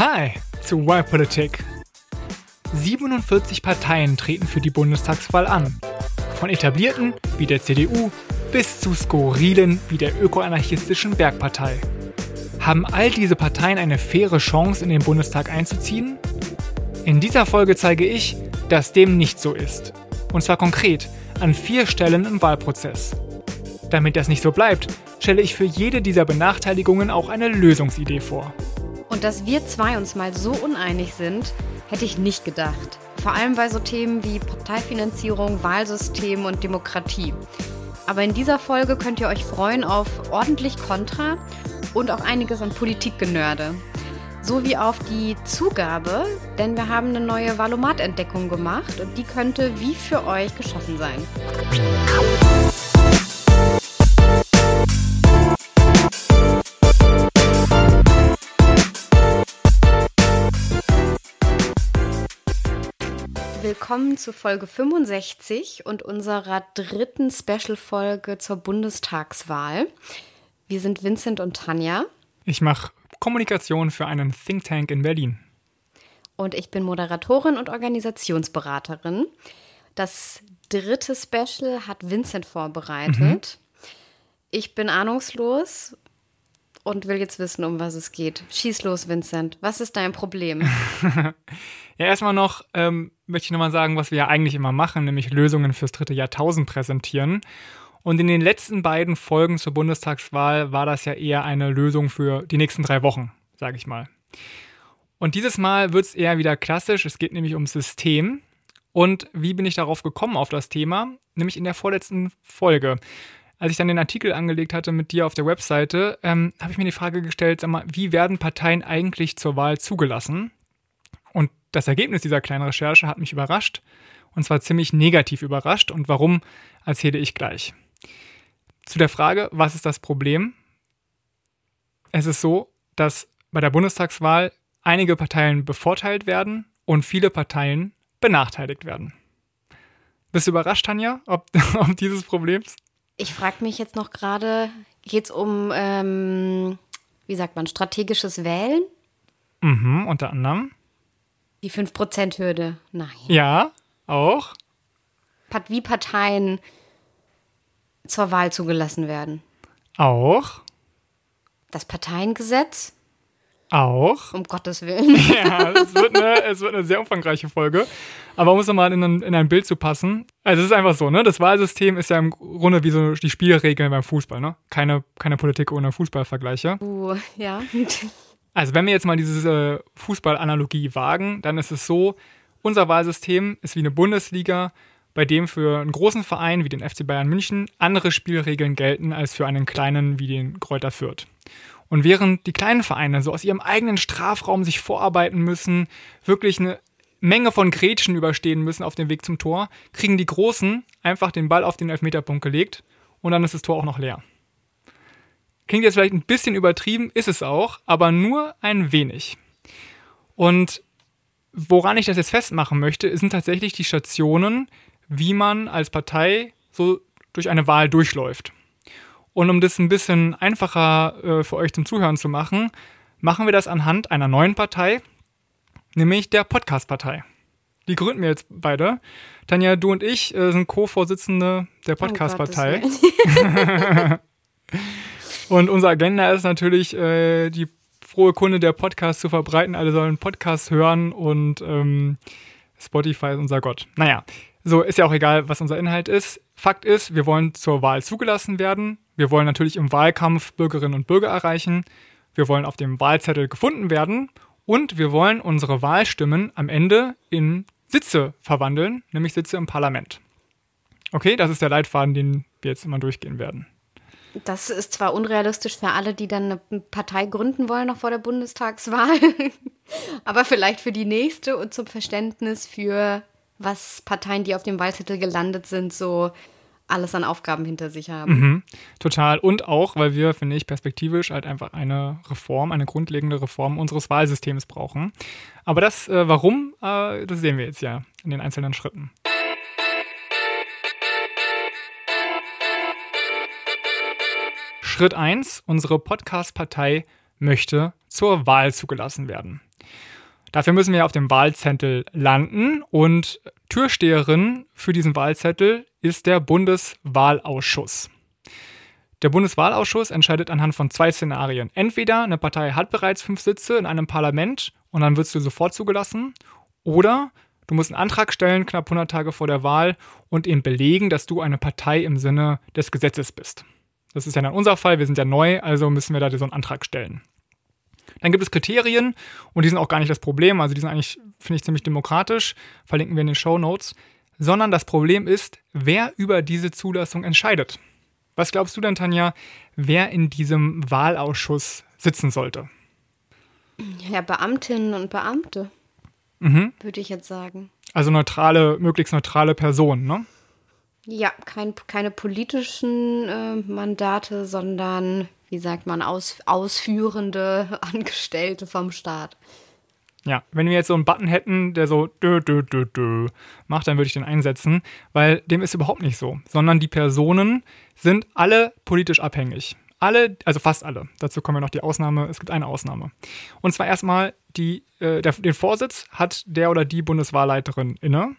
Hi zu Y-Politik. 47 Parteien treten für die Bundestagswahl an. Von etablierten wie der CDU bis zu skurrilen wie der ökoanarchistischen Bergpartei. Haben all diese Parteien eine faire Chance, in den Bundestag einzuziehen? In dieser Folge zeige ich, dass dem nicht so ist. Und zwar konkret an vier Stellen im Wahlprozess. Damit das nicht so bleibt, stelle ich für jede dieser Benachteiligungen auch eine Lösungsidee vor. Und dass wir zwei uns mal so uneinig sind, hätte ich nicht gedacht. Vor allem bei so Themen wie Parteifinanzierung, Wahlsystem und Demokratie. Aber in dieser Folge könnt ihr euch freuen auf ordentlich Kontra und auch einiges an Politikgenörde. Sowie auf die Zugabe, denn wir haben eine neue Valomat-Entdeckung gemacht und die könnte wie für euch geschaffen sein. Willkommen zu Folge 65 und unserer dritten Special-Folge zur Bundestagswahl. Wir sind Vincent und Tanja. Ich mache Kommunikation für einen Think Tank in Berlin. Und ich bin Moderatorin und Organisationsberaterin. Das dritte Special hat Vincent vorbereitet. Mhm. Ich bin ahnungslos und will jetzt wissen, um was es geht. Schieß los, Vincent. Was ist dein Problem? ja, erstmal noch ähm, möchte ich nochmal sagen, was wir ja eigentlich immer machen, nämlich Lösungen fürs dritte Jahrtausend präsentieren. Und in den letzten beiden Folgen zur Bundestagswahl war das ja eher eine Lösung für die nächsten drei Wochen, sage ich mal. Und dieses Mal wird es eher wieder klassisch. Es geht nämlich ums System. Und wie bin ich darauf gekommen auf das Thema? Nämlich in der vorletzten Folge als ich dann den Artikel angelegt hatte mit dir auf der Webseite, ähm, habe ich mir die Frage gestellt, sag mal, wie werden Parteien eigentlich zur Wahl zugelassen? Und das Ergebnis dieser kleinen Recherche hat mich überrascht, und zwar ziemlich negativ überrascht. Und warum, erzähle ich gleich. Zu der Frage, was ist das Problem? Es ist so, dass bei der Bundestagswahl einige Parteien bevorteilt werden und viele Parteien benachteiligt werden. Bist du überrascht, Tanja, ob, ob dieses Problems? Ich frage mich jetzt noch gerade, geht es um, ähm, wie sagt man, strategisches Wählen? Mhm, unter anderem. Die 5%-Hürde, nein. Ja, auch. Wie Parteien zur Wahl zugelassen werden. Auch. Das Parteiengesetz. Auch. Um Gottes Willen. Ja, es wird eine, es wird eine sehr umfangreiche Folge. Aber um es nochmal in, ein, in ein Bild zu passen. Also es ist einfach so, ne? Das Wahlsystem ist ja im Grunde wie so die Spielregeln beim Fußball, ne? Keine, keine Politik ohne Fußballvergleiche. Uh, ja. Also wenn wir jetzt mal diese äh, Fußballanalogie wagen, dann ist es so, unser Wahlsystem ist wie eine Bundesliga, bei dem für einen großen Verein wie den FC Bayern München andere Spielregeln gelten als für einen kleinen wie den Kräuter Fürth. Und während die kleinen Vereine so aus ihrem eigenen Strafraum sich vorarbeiten müssen, wirklich eine Menge von Gretchen überstehen müssen auf dem Weg zum Tor, kriegen die Großen einfach den Ball auf den Elfmeterpunkt gelegt und dann ist das Tor auch noch leer. Klingt jetzt vielleicht ein bisschen übertrieben, ist es auch, aber nur ein wenig. Und woran ich das jetzt festmachen möchte, sind tatsächlich die Stationen, wie man als Partei so durch eine Wahl durchläuft. Und um das ein bisschen einfacher äh, für euch zum Zuhören zu machen, machen wir das anhand einer neuen Partei, nämlich der Podcast-Partei. Die gründen wir jetzt beide. Tanja, du und ich äh, sind Co-Vorsitzende der oh Podcast-Partei. und unser Agenda ist natürlich, äh, die frohe Kunde der Podcast zu verbreiten. Alle sollen Podcasts hören und ähm, Spotify ist unser Gott. Naja, so ist ja auch egal, was unser Inhalt ist. Fakt ist, wir wollen zur Wahl zugelassen werden. Wir wollen natürlich im Wahlkampf Bürgerinnen und Bürger erreichen. Wir wollen auf dem Wahlzettel gefunden werden. Und wir wollen unsere Wahlstimmen am Ende in Sitze verwandeln, nämlich Sitze im Parlament. Okay, das ist der Leitfaden, den wir jetzt immer durchgehen werden. Das ist zwar unrealistisch für alle, die dann eine Partei gründen wollen, noch vor der Bundestagswahl, aber vielleicht für die nächste und zum Verständnis für was Parteien, die auf dem Wahlzettel gelandet sind, so alles an Aufgaben hinter sich haben. Mhm, total. Und auch, weil wir, finde ich, perspektivisch halt einfach eine Reform, eine grundlegende Reform unseres Wahlsystems brauchen. Aber das, äh, warum, äh, das sehen wir jetzt ja in den einzelnen Schritten. Schritt 1. Unsere Podcast-Partei möchte zur Wahl zugelassen werden. Dafür müssen wir auf dem Wahlzettel landen und Türsteherin für diesen Wahlzettel ist der Bundeswahlausschuss. Der Bundeswahlausschuss entscheidet anhand von zwei Szenarien. Entweder eine Partei hat bereits fünf Sitze in einem Parlament und dann wirst du sofort zugelassen, oder du musst einen Antrag stellen, knapp 100 Tage vor der Wahl, und eben belegen, dass du eine Partei im Sinne des Gesetzes bist. Das ist ja dann unser Fall, wir sind ja neu, also müssen wir da so einen Antrag stellen. Dann gibt es Kriterien und die sind auch gar nicht das Problem, also die sind eigentlich, finde ich, ziemlich demokratisch, verlinken wir in den Show Notes, sondern das Problem ist, wer über diese Zulassung entscheidet. Was glaubst du denn, Tanja, wer in diesem Wahlausschuss sitzen sollte? Ja, Beamtinnen und Beamte, mhm. würde ich jetzt sagen. Also neutrale, möglichst neutrale Personen, ne? Ja, kein, keine politischen äh, Mandate, sondern, wie sagt man, aus, ausführende Angestellte vom Staat. Ja, wenn wir jetzt so einen Button hätten, der so dö, dö, dö, dö macht, dann würde ich den einsetzen, weil dem ist überhaupt nicht so, sondern die Personen sind alle politisch abhängig. Alle, also fast alle. Dazu kommen wir noch die Ausnahme. Es gibt eine Ausnahme. Und zwar erstmal die, äh, der, den Vorsitz hat der oder die Bundeswahlleiterin inne.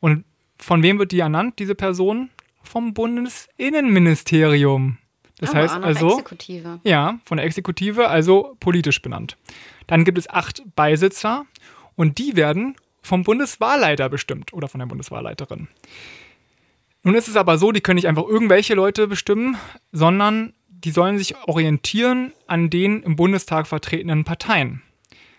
Und von wem wird die ernannt, diese Person? Vom Bundesinnenministerium. Das oh, heißt also. Exekutive. Ja, von der Exekutive, also politisch benannt. Dann gibt es acht Beisitzer und die werden vom Bundeswahlleiter bestimmt oder von der Bundeswahlleiterin. Nun ist es aber so, die können nicht einfach irgendwelche Leute bestimmen, sondern die sollen sich orientieren an den im Bundestag vertretenen Parteien.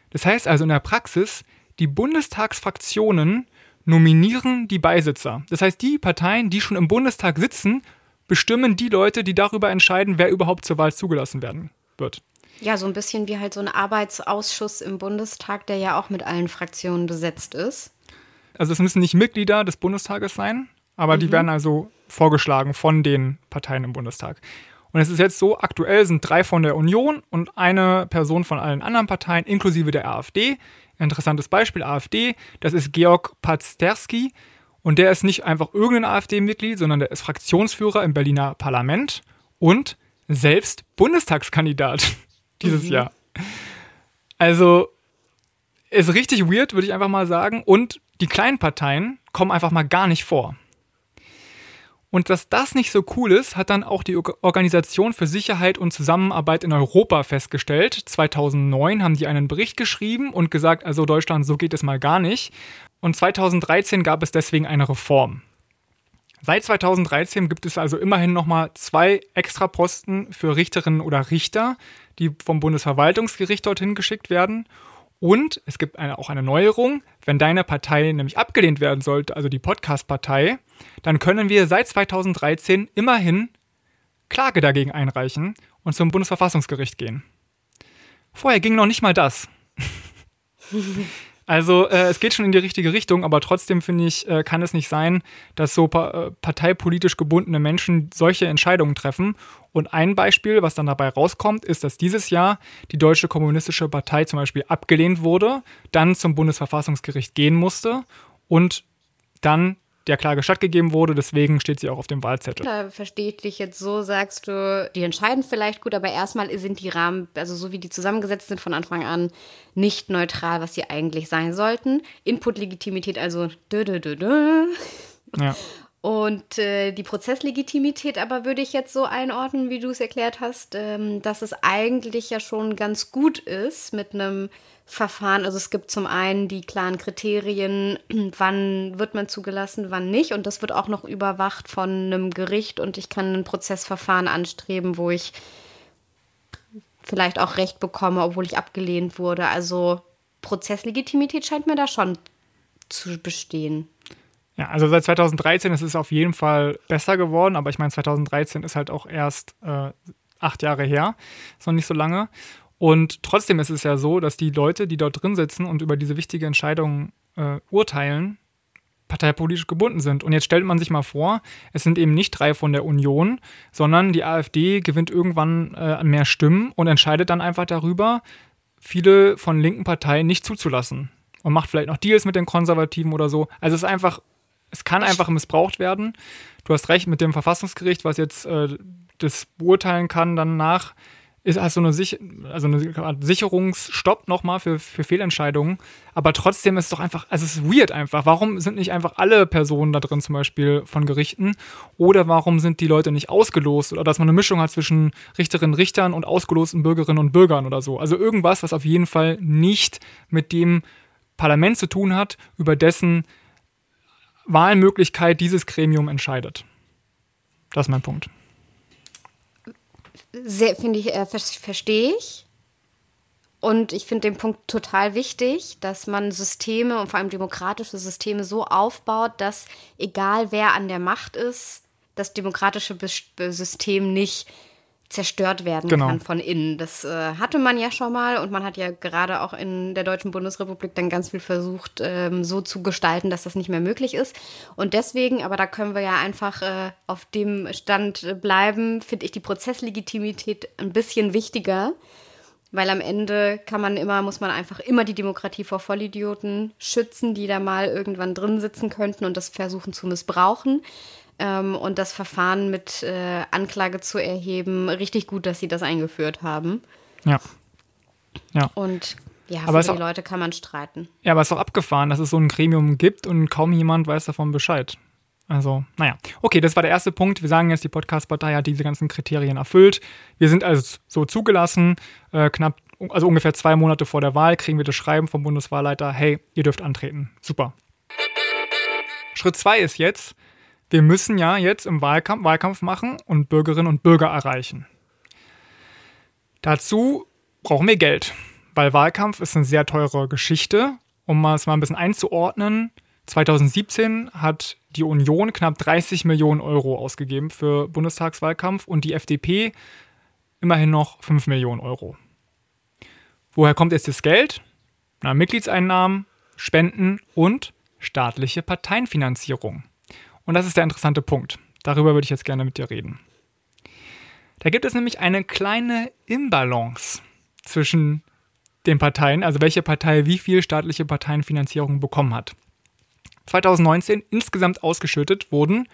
Das heißt also in der Praxis, die Bundestagsfraktionen nominieren die Beisitzer. Das heißt, die Parteien, die schon im Bundestag sitzen, bestimmen die Leute, die darüber entscheiden, wer überhaupt zur Wahl zugelassen werden wird. Ja, so ein bisschen wie halt so ein Arbeitsausschuss im Bundestag, der ja auch mit allen Fraktionen besetzt ist. Also es müssen nicht Mitglieder des Bundestages sein, aber mhm. die werden also vorgeschlagen von den Parteien im Bundestag. Und es ist jetzt so, aktuell sind drei von der Union und eine Person von allen anderen Parteien, inklusive der AfD. Interessantes Beispiel, AfD, das ist Georg Pazderski. Und der ist nicht einfach irgendein AfD-Mitglied, sondern der ist Fraktionsführer im Berliner Parlament und selbst Bundestagskandidat dieses mhm. Jahr. Also ist richtig weird, würde ich einfach mal sagen. Und die kleinen Parteien kommen einfach mal gar nicht vor. Und dass das nicht so cool ist, hat dann auch die Organisation für Sicherheit und Zusammenarbeit in Europa festgestellt. 2009 haben die einen Bericht geschrieben und gesagt, also Deutschland, so geht es mal gar nicht. Und 2013 gab es deswegen eine Reform. Seit 2013 gibt es also immerhin nochmal zwei extra Posten für Richterinnen oder Richter, die vom Bundesverwaltungsgericht dorthin geschickt werden. Und es gibt eine, auch eine Neuerung, wenn deine Partei nämlich abgelehnt werden sollte, also die Podcast-Partei, dann können wir seit 2013 immerhin Klage dagegen einreichen und zum Bundesverfassungsgericht gehen. Vorher ging noch nicht mal das. Also äh, es geht schon in die richtige Richtung, aber trotzdem finde ich, äh, kann es nicht sein, dass so pa äh, parteipolitisch gebundene Menschen solche Entscheidungen treffen. Und ein Beispiel, was dann dabei rauskommt, ist, dass dieses Jahr die Deutsche Kommunistische Partei zum Beispiel abgelehnt wurde, dann zum Bundesverfassungsgericht gehen musste und dann der Klage stattgegeben wurde, deswegen steht sie auch auf dem Wahlzettel. Da verstehe ich dich jetzt so, sagst du, die entscheiden vielleicht gut, aber erstmal sind die Rahmen, also so wie die zusammengesetzt sind von Anfang an, nicht neutral, was sie eigentlich sein sollten. Input-Legitimität, also dö, dö, dö, dö. Ja. Und äh, die Prozesslegitimität aber würde ich jetzt so einordnen, wie du es erklärt hast, ähm, dass es eigentlich ja schon ganz gut ist mit einem Verfahren. Also es gibt zum einen die klaren Kriterien, wann wird man zugelassen, wann nicht. Und das wird auch noch überwacht von einem Gericht. Und ich kann ein Prozessverfahren anstreben, wo ich vielleicht auch Recht bekomme, obwohl ich abgelehnt wurde. Also Prozesslegitimität scheint mir da schon zu bestehen. Ja, also seit 2013 ist es auf jeden Fall besser geworden, aber ich meine, 2013 ist halt auch erst äh, acht Jahre her, ist noch nicht so lange. Und trotzdem ist es ja so, dass die Leute, die dort drin sitzen und über diese wichtige Entscheidung äh, urteilen, parteipolitisch gebunden sind. Und jetzt stellt man sich mal vor, es sind eben nicht drei von der Union, sondern die AfD gewinnt irgendwann äh, mehr Stimmen und entscheidet dann einfach darüber, viele von linken Parteien nicht zuzulassen. Und macht vielleicht noch Deals mit den Konservativen oder so. Also es ist einfach, es kann einfach missbraucht werden. Du hast recht mit dem Verfassungsgericht, was jetzt äh, das beurteilen kann danach ist, hast du eine, Sich also eine Sicherungsstopp nochmal für, für Fehlentscheidungen. Aber trotzdem ist es doch einfach, also es ist weird einfach. Warum sind nicht einfach alle Personen da drin zum Beispiel von Gerichten? Oder warum sind die Leute nicht ausgelost? Oder dass man eine Mischung hat zwischen Richterinnen, Richtern und ausgelosten Bürgerinnen und Bürgern oder so. Also irgendwas, was auf jeden Fall nicht mit dem Parlament zu tun hat, über dessen Wahlmöglichkeit dieses Gremium entscheidet. Das ist mein Punkt sehr, finde ich, äh, verstehe ich. Und ich finde den Punkt total wichtig, dass man Systeme und vor allem demokratische Systeme so aufbaut, dass egal wer an der Macht ist, das demokratische System nicht zerstört werden genau. kann von innen. Das äh, hatte man ja schon mal und man hat ja gerade auch in der Deutschen Bundesrepublik dann ganz viel versucht, ähm, so zu gestalten, dass das nicht mehr möglich ist. Und deswegen, aber da können wir ja einfach äh, auf dem Stand bleiben, finde ich die Prozesslegitimität ein bisschen wichtiger. Weil am Ende kann man immer, muss man einfach immer die Demokratie vor Vollidioten schützen, die da mal irgendwann drin sitzen könnten und das versuchen zu missbrauchen ähm, und das Verfahren mit äh, Anklage zu erheben. Richtig gut, dass sie das eingeführt haben. Ja. Ja. Und ja, aber für die auch, Leute kann man streiten. Ja, aber es ist auch abgefahren, dass es so ein Gremium gibt und kaum jemand weiß davon Bescheid. Also, naja. Okay, das war der erste Punkt. Wir sagen jetzt, die Podcast-Partei hat diese ganzen Kriterien erfüllt. Wir sind also so zugelassen. Äh, knapp, also ungefähr zwei Monate vor der Wahl kriegen wir das Schreiben vom Bundeswahlleiter, hey, ihr dürft antreten. Super. Schritt zwei ist jetzt, wir müssen ja jetzt im Wahlkampf, Wahlkampf machen und Bürgerinnen und Bürger erreichen. Dazu brauchen wir Geld, weil Wahlkampf ist eine sehr teure Geschichte. Um es mal ein bisschen einzuordnen, 2017 hat die Union knapp 30 Millionen Euro ausgegeben für Bundestagswahlkampf und die FDP immerhin noch 5 Millionen Euro. Woher kommt jetzt das Geld? Na, Mitgliedseinnahmen, Spenden und staatliche Parteienfinanzierung. Und das ist der interessante Punkt. Darüber würde ich jetzt gerne mit dir reden. Da gibt es nämlich eine kleine Imbalance zwischen den Parteien, also welche Partei wie viel staatliche Parteienfinanzierung bekommen hat. 2019 insgesamt ausgeschüttet wurden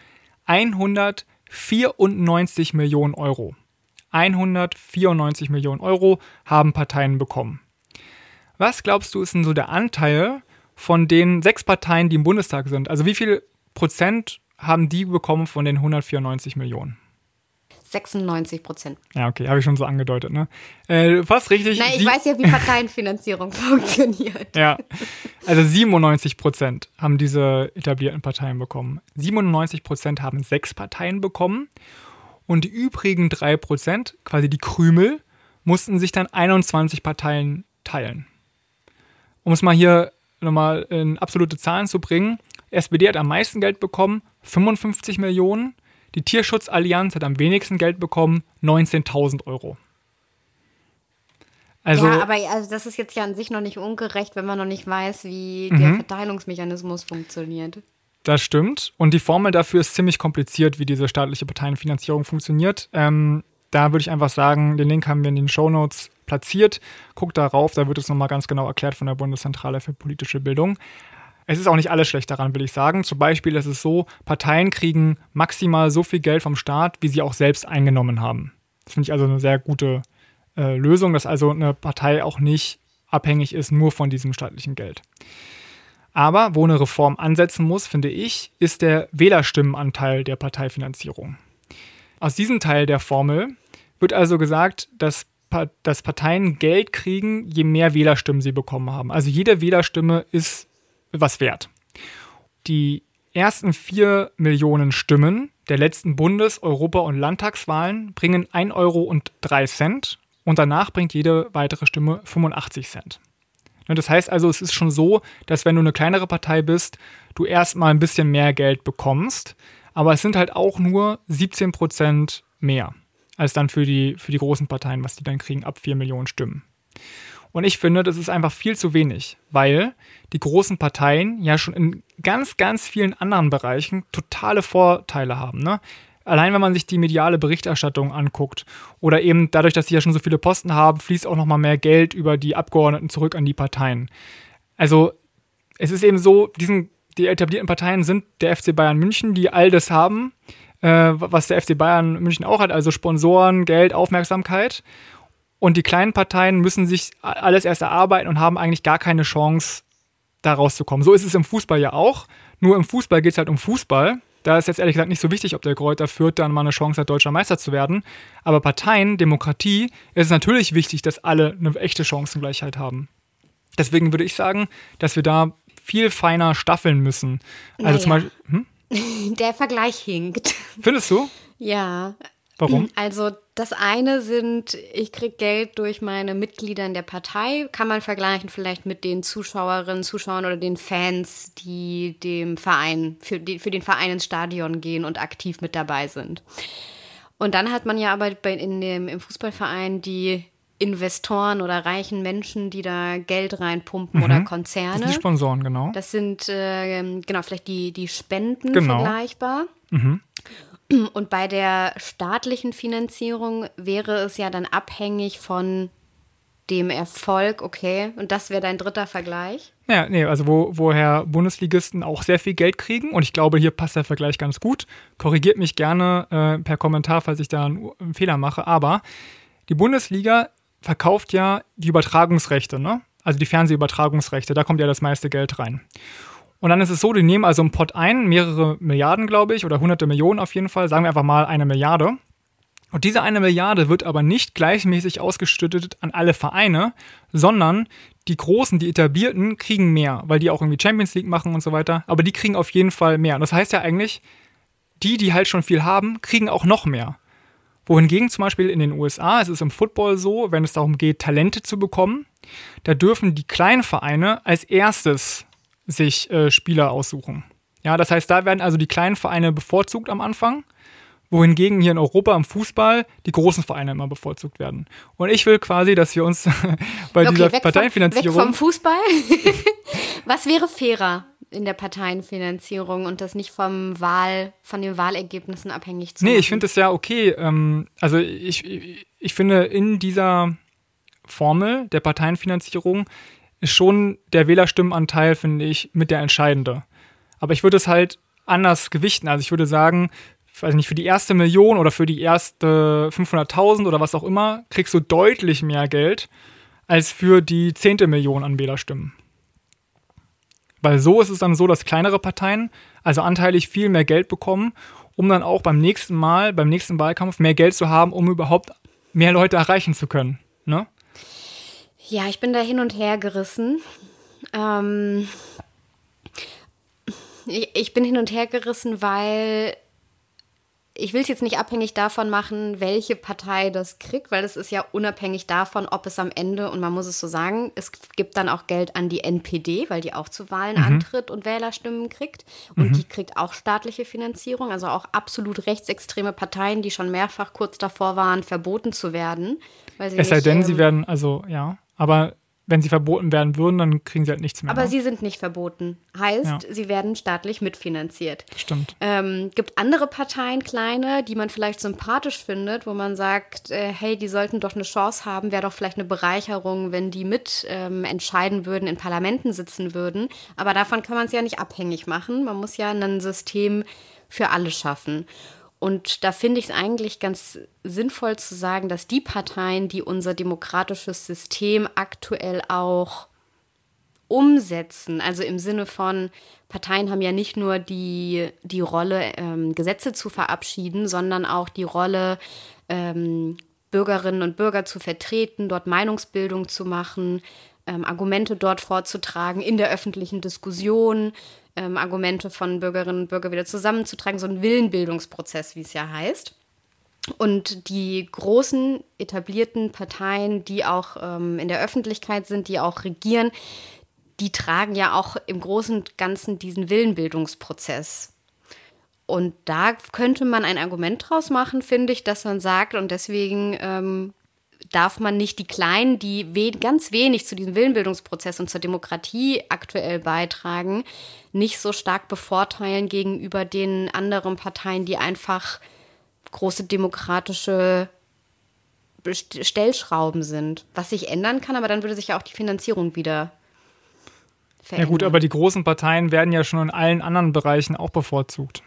194 Millionen Euro. 194 Millionen Euro haben Parteien bekommen. Was glaubst du ist denn so der Anteil von den sechs Parteien, die im Bundestag sind? Also wie viel Prozent haben die bekommen von den 194 Millionen? 96 Prozent. Ja, okay, habe ich schon so angedeutet, ne? Äh, fast richtig. Nein, ich weiß ja, wie Parteienfinanzierung funktioniert. Ja, also 97 Prozent haben diese etablierten Parteien bekommen. 97 Prozent haben sechs Parteien bekommen und die übrigen drei Prozent, quasi die Krümel, mussten sich dann 21 Parteien teilen. Um es mal hier nochmal in absolute Zahlen zu bringen, SPD hat am meisten Geld bekommen, 55 Millionen. Die Tierschutzallianz hat am wenigsten Geld bekommen, 19.000 Euro. Also, ja, aber also das ist jetzt ja an sich noch nicht ungerecht, wenn man noch nicht weiß, wie der mhm. Verteilungsmechanismus funktioniert. Das stimmt. Und die Formel dafür ist ziemlich kompliziert, wie diese staatliche Parteienfinanzierung funktioniert. Ähm, da würde ich einfach sagen, den Link haben wir in den Show Notes platziert. Guckt darauf, da wird es nochmal ganz genau erklärt von der Bundeszentrale für politische Bildung. Es ist auch nicht alles schlecht daran, will ich sagen. Zum Beispiel ist es so, Parteien kriegen maximal so viel Geld vom Staat, wie sie auch selbst eingenommen haben. Das finde ich also eine sehr gute äh, Lösung, dass also eine Partei auch nicht abhängig ist nur von diesem staatlichen Geld. Aber wo eine Reform ansetzen muss, finde ich, ist der Wählerstimmenanteil der Parteifinanzierung. Aus diesem Teil der Formel wird also gesagt, dass, dass Parteien Geld kriegen, je mehr Wählerstimmen sie bekommen haben. Also jede Wählerstimme ist was wert. Die ersten vier Millionen Stimmen der letzten Bundes-, Europa- und Landtagswahlen bringen 1 Euro und 3 Cent und danach bringt jede weitere Stimme 85 Cent. Ne, das heißt also, es ist schon so, dass wenn du eine kleinere Partei bist, du erstmal ein bisschen mehr Geld bekommst, aber es sind halt auch nur 17 Prozent mehr als dann für die, für die großen Parteien, was die dann kriegen ab 4 Millionen Stimmen. Und ich finde, das ist einfach viel zu wenig, weil die großen Parteien ja schon in ganz, ganz vielen anderen Bereichen totale Vorteile haben. Ne? Allein wenn man sich die mediale Berichterstattung anguckt oder eben dadurch, dass sie ja schon so viele Posten haben, fließt auch noch mal mehr Geld über die Abgeordneten zurück an die Parteien. Also es ist eben so, diesen, die etablierten Parteien sind der FC Bayern München, die all das haben, äh, was der FC Bayern München auch hat, also Sponsoren, Geld, Aufmerksamkeit. Und die kleinen Parteien müssen sich alles erst erarbeiten und haben eigentlich gar keine Chance, da rauszukommen. So ist es im Fußball ja auch. Nur im Fußball geht es halt um Fußball. Da ist jetzt ehrlich gesagt nicht so wichtig, ob der Kräuter Fürth dann mal eine Chance hat, deutscher Meister zu werden. Aber Parteien, Demokratie, ist es natürlich wichtig, dass alle eine echte Chancengleichheit haben. Deswegen würde ich sagen, dass wir da viel feiner staffeln müssen. Also naja. zum Beispiel. Hm? Der Vergleich hinkt. Findest du? Ja. Warum? Also das eine sind, ich kriege Geld durch meine Mitglieder in der Partei. Kann man vergleichen vielleicht mit den Zuschauerinnen, Zuschauern oder den Fans, die dem Verein, für, die, für den Verein ins Stadion gehen und aktiv mit dabei sind. Und dann hat man ja aber bei, in dem, im Fußballverein die Investoren oder reichen Menschen, die da Geld reinpumpen mhm. oder Konzerne. Das sind die Sponsoren, genau. Das sind, äh, genau, vielleicht die, die Spenden genau. vergleichbar. Mhm. Und bei der staatlichen Finanzierung wäre es ja dann abhängig von dem Erfolg, okay, und das wäre dein dritter Vergleich? Ja, nee, also wo, woher Bundesligisten auch sehr viel Geld kriegen und ich glaube, hier passt der Vergleich ganz gut. Korrigiert mich gerne äh, per Kommentar, falls ich da einen, einen, Fehler mache, aber die Bundesliga verkauft ja die Übertragungsrechte, ne? Also die Fernsehübertragungsrechte, da kommt ja das meiste Geld rein. Und dann ist es so, die nehmen also einen Pot ein, mehrere Milliarden, glaube ich, oder hunderte Millionen auf jeden Fall, sagen wir einfach mal eine Milliarde. Und diese eine Milliarde wird aber nicht gleichmäßig ausgeschüttet an alle Vereine, sondern die Großen, die etablierten, kriegen mehr, weil die auch irgendwie Champions League machen und so weiter. Aber die kriegen auf jeden Fall mehr. Und das heißt ja eigentlich, die, die halt schon viel haben, kriegen auch noch mehr. Wohingegen zum Beispiel in den USA, es ist im Football so, wenn es darum geht, Talente zu bekommen, da dürfen die kleinen Vereine als erstes sich äh, Spieler aussuchen. Ja, das heißt, da werden also die kleinen Vereine bevorzugt am Anfang, wohingegen hier in Europa im Fußball die großen Vereine immer bevorzugt werden. Und ich will quasi, dass wir uns bei okay, dieser Parteienfinanzierung. Vom, weg vom Fußball? Was wäre fairer in der Parteienfinanzierung und das nicht vom Wahl, von den Wahlergebnissen abhängig zu machen? Nee, ich finde es ja okay. Ähm, also ich, ich, ich finde in dieser Formel der Parteienfinanzierung ist schon der Wählerstimmenanteil, finde ich, mit der entscheidende. Aber ich würde es halt anders gewichten. Also ich würde sagen, weiß nicht, für die erste Million oder für die erste 500.000 oder was auch immer, kriegst du deutlich mehr Geld als für die zehnte Million an Wählerstimmen. Weil so ist es dann so, dass kleinere Parteien also anteilig viel mehr Geld bekommen, um dann auch beim nächsten Mal, beim nächsten Wahlkampf mehr Geld zu haben, um überhaupt mehr Leute erreichen zu können. Ne? Ja, ich bin da hin und her gerissen. Ähm, ich, ich bin hin und her gerissen, weil ich will es jetzt nicht abhängig davon machen, welche Partei das kriegt, weil es ist ja unabhängig davon, ob es am Ende, und man muss es so sagen, es gibt dann auch Geld an die NPD, weil die auch zu Wahlen mhm. antritt und Wählerstimmen kriegt. Und mhm. die kriegt auch staatliche Finanzierung, also auch absolut rechtsextreme Parteien, die schon mehrfach kurz davor waren, verboten zu werden. es sei denn, ähm, sie werden, also ja. Aber wenn sie verboten werden würden, dann kriegen sie halt nichts mehr. Aber ne? sie sind nicht verboten. Heißt, ja. sie werden staatlich mitfinanziert. Stimmt. Ähm, gibt andere Parteien, kleine, die man vielleicht sympathisch findet, wo man sagt, äh, hey, die sollten doch eine Chance haben, wäre doch vielleicht eine Bereicherung, wenn die mit ähm, entscheiden würden, in Parlamenten sitzen würden. Aber davon kann man es ja nicht abhängig machen. Man muss ja ein System für alle schaffen. Und da finde ich es eigentlich ganz sinnvoll zu sagen, dass die Parteien, die unser demokratisches System aktuell auch umsetzen, also im Sinne von, Parteien haben ja nicht nur die, die Rolle, ähm, Gesetze zu verabschieden, sondern auch die Rolle, ähm, Bürgerinnen und Bürger zu vertreten, dort Meinungsbildung zu machen, ähm, Argumente dort vorzutragen in der öffentlichen Diskussion, ähm, Argumente von Bürgerinnen und Bürgern wieder zusammenzutragen, so ein Willenbildungsprozess, wie es ja heißt. Und die großen etablierten Parteien, die auch ähm, in der Öffentlichkeit sind, die auch regieren, die tragen ja auch im Großen und Ganzen diesen Willenbildungsprozess. Und da könnte man ein Argument draus machen, finde ich, dass man sagt, und deswegen ähm, darf man nicht die Kleinen, die we ganz wenig zu diesem Willenbildungsprozess und zur Demokratie aktuell beitragen, nicht so stark bevorteilen gegenüber den anderen Parteien, die einfach große demokratische Stellschrauben sind. Was sich ändern kann, aber dann würde sich ja auch die Finanzierung wieder verändern. Ja gut, aber die großen Parteien werden ja schon in allen anderen Bereichen auch bevorzugt.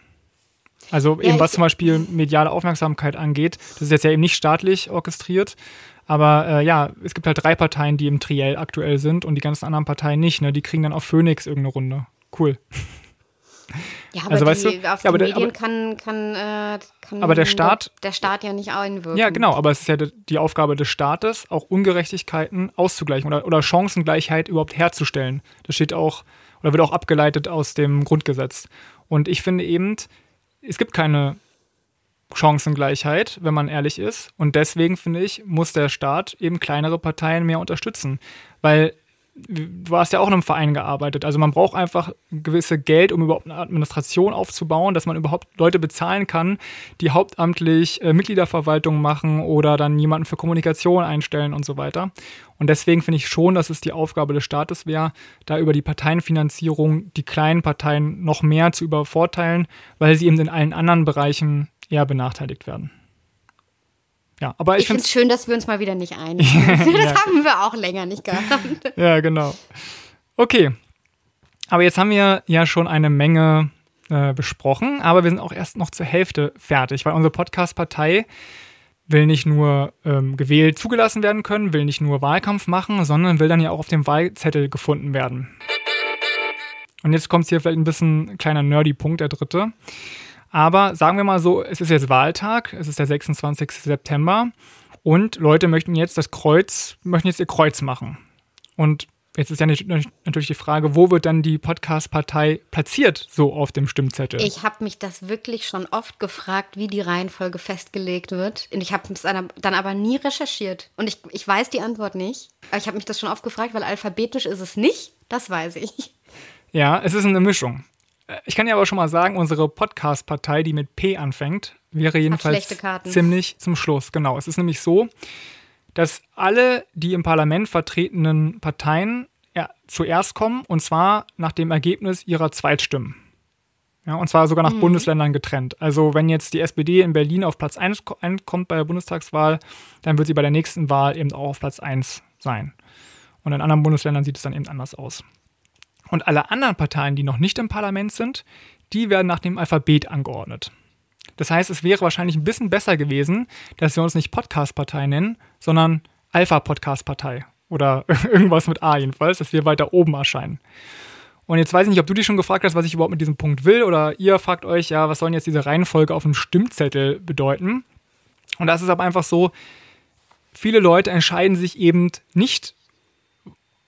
Also eben was zum Beispiel mediale Aufmerksamkeit angeht, das ist jetzt ja eben nicht staatlich orchestriert, aber äh, ja, es gibt halt drei Parteien, die im Triell aktuell sind und die ganzen anderen Parteien nicht. Ne? Die kriegen dann auf Phoenix irgendeine Runde. Cool. Ja, aber also, die, weißt du, auf ja, die Medien aber, kann, kann, äh, kann aber der Staat, der Staat ja nicht einwirken. Ja, genau, aber es ist ja die Aufgabe des Staates, auch Ungerechtigkeiten auszugleichen oder, oder Chancengleichheit überhaupt herzustellen. Das steht auch oder wird auch abgeleitet aus dem Grundgesetz. Und ich finde eben, es gibt keine Chancengleichheit, wenn man ehrlich ist. Und deswegen finde ich, muss der Staat eben kleinere Parteien mehr unterstützen. Weil du hast ja auch in einem Verein gearbeitet. Also man braucht einfach gewisse Geld, um überhaupt eine Administration aufzubauen, dass man überhaupt Leute bezahlen kann, die hauptamtlich äh, Mitgliederverwaltung machen oder dann jemanden für Kommunikation einstellen und so weiter. Und deswegen finde ich schon, dass es die Aufgabe des Staates wäre, da über die Parteienfinanzierung die kleinen Parteien noch mehr zu übervorteilen, weil sie eben in allen anderen Bereichen eher benachteiligt werden. Ja, aber ich, ich finde es schön, dass wir uns mal wieder nicht einigen. das ja. haben wir auch länger nicht gehabt. ja, genau. Okay. Aber jetzt haben wir ja schon eine Menge äh, besprochen, aber wir sind auch erst noch zur Hälfte fertig, weil unsere Podcast-Partei will nicht nur ähm, gewählt zugelassen werden können, will nicht nur Wahlkampf machen, sondern will dann ja auch auf dem Wahlzettel gefunden werden. Und jetzt kommt hier vielleicht ein bisschen ein kleiner Nerdy-Punkt, der dritte. Aber sagen wir mal so, es ist jetzt Wahltag, es ist der 26. September und Leute möchten jetzt das Kreuz, möchten jetzt ihr Kreuz machen. Und jetzt ist ja nicht, natürlich die Frage, wo wird dann die Podcast-Partei platziert, so auf dem Stimmzettel? Ich habe mich das wirklich schon oft gefragt, wie die Reihenfolge festgelegt wird. Und ich habe es dann aber nie recherchiert. Und ich, ich weiß die Antwort nicht. Aber ich habe mich das schon oft gefragt, weil alphabetisch ist es nicht. Das weiß ich. Ja, es ist eine Mischung. Ich kann ja aber schon mal sagen, unsere Podcast-Partei, die mit P anfängt, wäre jedenfalls ziemlich zum Schluss. Genau. Es ist nämlich so, dass alle die im Parlament vertretenen Parteien ja, zuerst kommen und zwar nach dem Ergebnis ihrer Zweitstimmen. Ja, und zwar sogar nach mhm. Bundesländern getrennt. Also wenn jetzt die SPD in Berlin auf Platz 1 kommt bei der Bundestagswahl, dann wird sie bei der nächsten Wahl eben auch auf Platz 1 sein. Und in anderen Bundesländern sieht es dann eben anders aus. Und alle anderen Parteien, die noch nicht im Parlament sind, die werden nach dem Alphabet angeordnet. Das heißt, es wäre wahrscheinlich ein bisschen besser gewesen, dass wir uns nicht Podcast-Partei nennen, sondern Alpha-Podcast-Partei. Oder irgendwas mit A jedenfalls, dass wir weiter oben erscheinen. Und jetzt weiß ich nicht, ob du dich schon gefragt hast, was ich überhaupt mit diesem Punkt will, oder ihr fragt euch, ja, was sollen jetzt diese Reihenfolge auf dem Stimmzettel bedeuten? Und das ist aber einfach so, viele Leute entscheiden sich eben nicht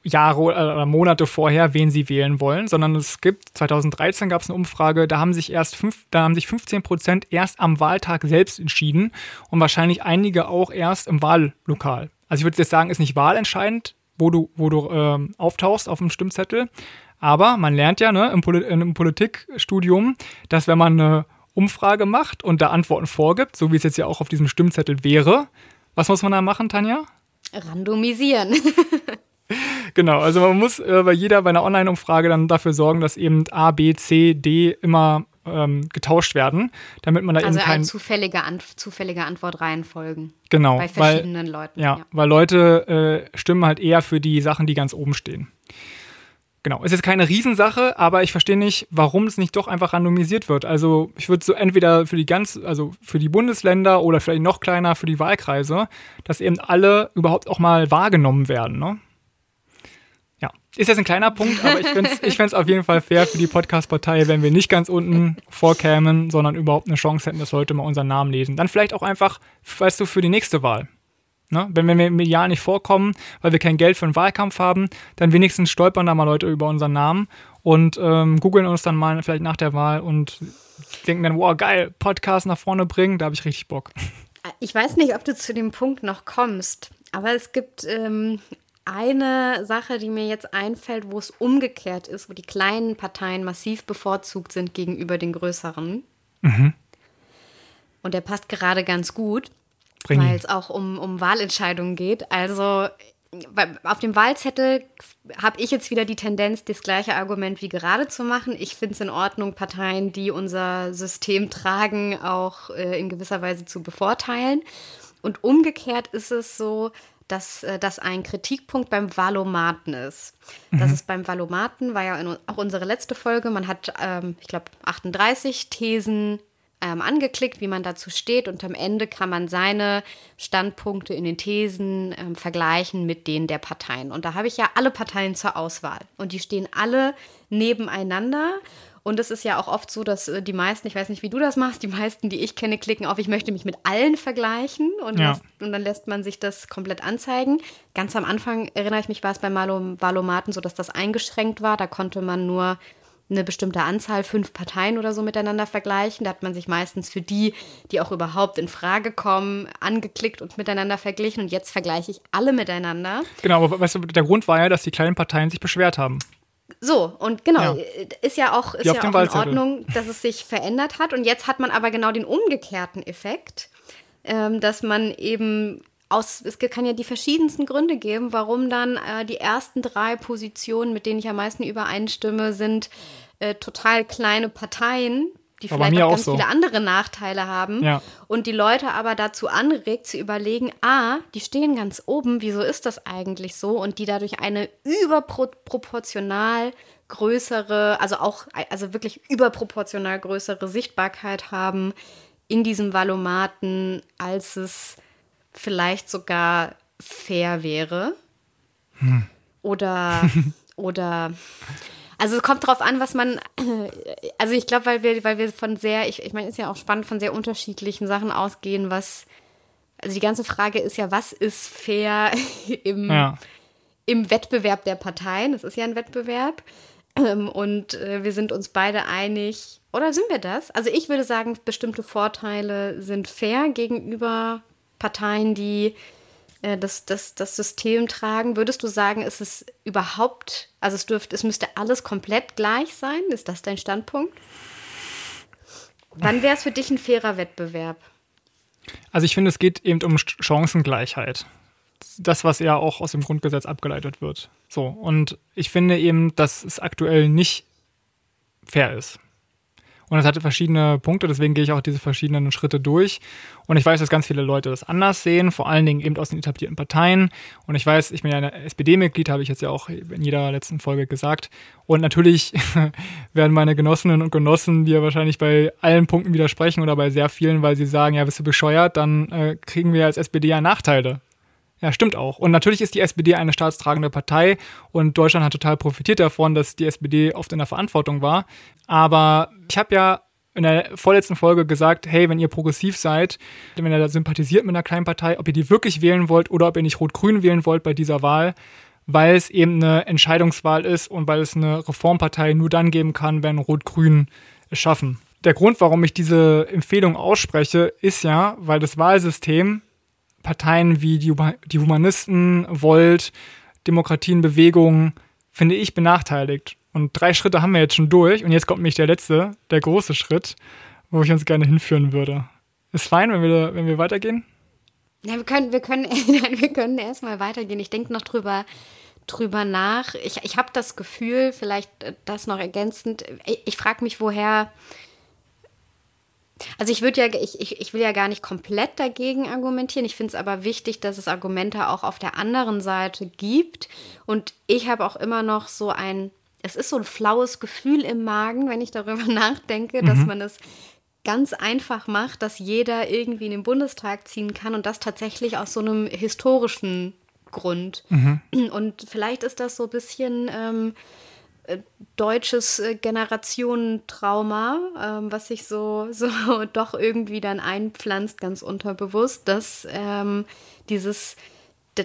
Jahre oder Monate vorher, wen sie wählen wollen, sondern es gibt, 2013 gab es eine Umfrage, da haben sich erst fünf, da haben sich 15 Prozent erst am Wahltag selbst entschieden und wahrscheinlich einige auch erst im Wahllokal. Also ich würde jetzt sagen, ist nicht wahlentscheidend, wo du, wo du äh, auftauchst auf dem Stimmzettel, aber man lernt ja ne, im, Poli im Politikstudium, dass wenn man eine Umfrage macht und da Antworten vorgibt, so wie es jetzt ja auch auf diesem Stimmzettel wäre, was muss man da machen, Tanja? Randomisieren. genau, also man muss äh, bei jeder, bei einer Online-Umfrage dann dafür sorgen, dass eben A, B, C, D immer ähm, getauscht werden, damit man da also eben kein... Also zufällige, Ant zufällige Antwortreihenfolgen. Genau. Bei verschiedenen weil, Leuten. Ja, ja, weil Leute äh, stimmen halt eher für die Sachen, die ganz oben stehen. Genau, es ist keine Riesensache, aber ich verstehe nicht, warum es nicht doch einfach randomisiert wird. Also ich würde so entweder für die ganz, also für die Bundesländer oder vielleicht noch kleiner für die Wahlkreise, dass eben alle überhaupt auch mal wahrgenommen werden. Ne? Ja, ist jetzt ein kleiner Punkt, aber ich fände es ich auf jeden Fall fair für die Podcast-Partei, wenn wir nicht ganz unten vorkämen, sondern überhaupt eine Chance hätten, dass Leute mal unseren Namen lesen. Dann vielleicht auch einfach, weißt du, für die nächste Wahl. Ne? Wenn, wir im Jahr nicht vorkommen, weil wir kein Geld für einen Wahlkampf haben, dann wenigstens stolpern da mal Leute über unseren Namen und ähm, googeln uns dann mal vielleicht nach der Wahl und denken dann, wow, geil, Podcast nach vorne bringen, da habe ich richtig Bock. Ich weiß nicht, ob du zu dem Punkt noch kommst, aber es gibt ähm, eine Sache, die mir jetzt einfällt, wo es umgekehrt ist, wo die kleinen Parteien massiv bevorzugt sind gegenüber den größeren. Mhm. Und der passt gerade ganz gut, weil es auch um, um Wahlentscheidungen geht. Also auf dem Wahlzettel habe ich jetzt wieder die Tendenz, das gleiche Argument wie gerade zu machen. Ich finde es in Ordnung, Parteien, die unser System tragen, auch äh, in gewisser Weise zu bevorteilen. Und umgekehrt ist es so, dass äh, das ein Kritikpunkt beim Valomaten ist. Mhm. Das ist beim Valomaten, war ja in, auch unsere letzte Folge, man hat, ähm, ich glaube, 38 Thesen ähm, angeklickt, wie man dazu steht und am Ende kann man seine Standpunkte in den Thesen ähm, vergleichen mit denen der Parteien. Und da habe ich ja alle Parteien zur Auswahl und die stehen alle nebeneinander. Und es ist ja auch oft so, dass äh, die meisten, ich weiß nicht, wie du das machst, die meisten, die ich kenne, klicken auf, ich möchte mich mit allen vergleichen und, Ja. lässt, und dann lässt man sich das komplett anzeigen. Ganz am Anfang erinnere ich mich, war es bei Valo- Valomaten so, dass das eingeschränkt war. Da konnte man nur eine bestimmte Anzahl, fünf Parteien oder so miteinander vergleichen. Da hat man sich meistens für die, die auch überhaupt in Frage kommen, angeklickt und miteinander verglichen. Und jetzt vergleiche ich alle miteinander. Genau, aber weißt du, der Grund war ja, dass die kleinen Parteien sich beschwert haben. So, und genau, Ja. ist ja auch, ist ja auch in. Ordnung, dass es sich verändert hat. Und jetzt hat man aber genau den umgekehrten Effekt, ähm, dass man eben aus, es kann ja die verschiedensten Gründe geben, warum dann äh, die ersten drei Positionen, mit denen ich am meisten übereinstimme, sind äh, total kleine Parteien, die War bei vielleicht auch auch ganz so. viele andere Nachteile haben. Ja. Und die Leute aber dazu anregt zu überlegen, ah, die stehen ganz oben, wieso ist das eigentlich so? Und die dadurch eine überproportional größere, also auch, also wirklich überproportional größere Sichtbarkeit haben in diesem Valomaten, als es vielleicht sogar fair wäre. Oder, oder also es kommt drauf an, was man, also ich glaube, weil wir, weil wir von sehr, ich, ich meine, ist ja auch spannend, von sehr unterschiedlichen Sachen ausgehen, was, also die ganze Frage ist ja, was ist fair im, Ja. im Wettbewerb der Parteien? Das ist ja ein Wettbewerb. Ähm, Und äh, wir sind uns beide einig, oder sind wir das? Also ich würde sagen, bestimmte Vorteile sind fair gegenüber Parteien, die äh, das, das, das System tragen. Würdest du sagen, ist es überhaupt, also es dürfte, es müsste alles komplett gleich sein? Ist das dein Standpunkt? Wann wäre es für dich ein fairer Wettbewerb? Also ich finde, es geht eben um Ch- Chancengleichheit. Das, was ja auch aus dem Grundgesetz abgeleitet wird. So, und ich finde eben, dass es aktuell nicht fair ist. Und es hatte verschiedene Punkte, deswegen gehe ich auch diese verschiedenen Schritte durch. Und ich weiß, dass ganz viele Leute das anders sehen, vor allen Dingen eben aus den etablierten Parteien. Und ich weiß, ich bin ja ein SPD-Mitglied, habe ich jetzt ja auch in jeder letzten Folge gesagt. Und natürlich werden meine Genossinnen und Genossen dir wahrscheinlich bei allen Punkten widersprechen oder bei sehr vielen, weil sie sagen, ja, bist du bescheuert, dann äh, kriegen wir als SPD ja Nachteile. Ja, stimmt auch. Und natürlich ist die SPD eine staatstragende Partei und Deutschland hat total profitiert davon, dass die SPD oft in der Verantwortung war. Aber ich habe ja in der vorletzten Folge gesagt, hey, wenn ihr progressiv seid, wenn ihr da sympathisiert mit einer kleinen Partei, ob ihr die wirklich wählen wollt oder ob ihr nicht Rot-Grün wählen wollt bei dieser Wahl, weil es eben eine Entscheidungswahl ist und weil es eine Reformpartei nur dann geben kann, wenn Rot-Grün es schaffen. Der Grund, warum ich diese Empfehlung ausspreche, ist ja, weil das Wahlsystem Parteien wie die, die Humanisten, Volt, Demokratien, Bewegungen, finde ich benachteiligt. Und drei Schritte haben wir jetzt schon durch. Und jetzt kommt nämlich der letzte, der große Schritt, wo ich uns gerne hinführen würde. Ist fein, wenn wir, wenn wir weitergehen? Ja, wir können, wir können, nein, wir können erstmal weitergehen. Ich denke noch drüber, drüber nach. Ich, ich habe das Gefühl, vielleicht äh, das noch ergänzend, ich, ich frage mich, woher. Also ich würde ja, ich, ich, ich will ja gar nicht komplett dagegen argumentieren. Ich finde es aber wichtig, dass es Argumente auch auf der anderen Seite gibt. Und ich habe auch immer noch so ein, es ist so ein flaues Gefühl im Magen, wenn ich darüber nachdenke, dass man es ganz einfach macht, dass jeder irgendwie in den Bundestag ziehen kann und das tatsächlich aus so einem historischen Grund. Und vielleicht ist das so ein bisschen ähm, äh, deutsches äh, Generationentrauma, ähm, was sich so, so doch irgendwie dann einpflanzt, ganz unterbewusst, dass ähm, dieses,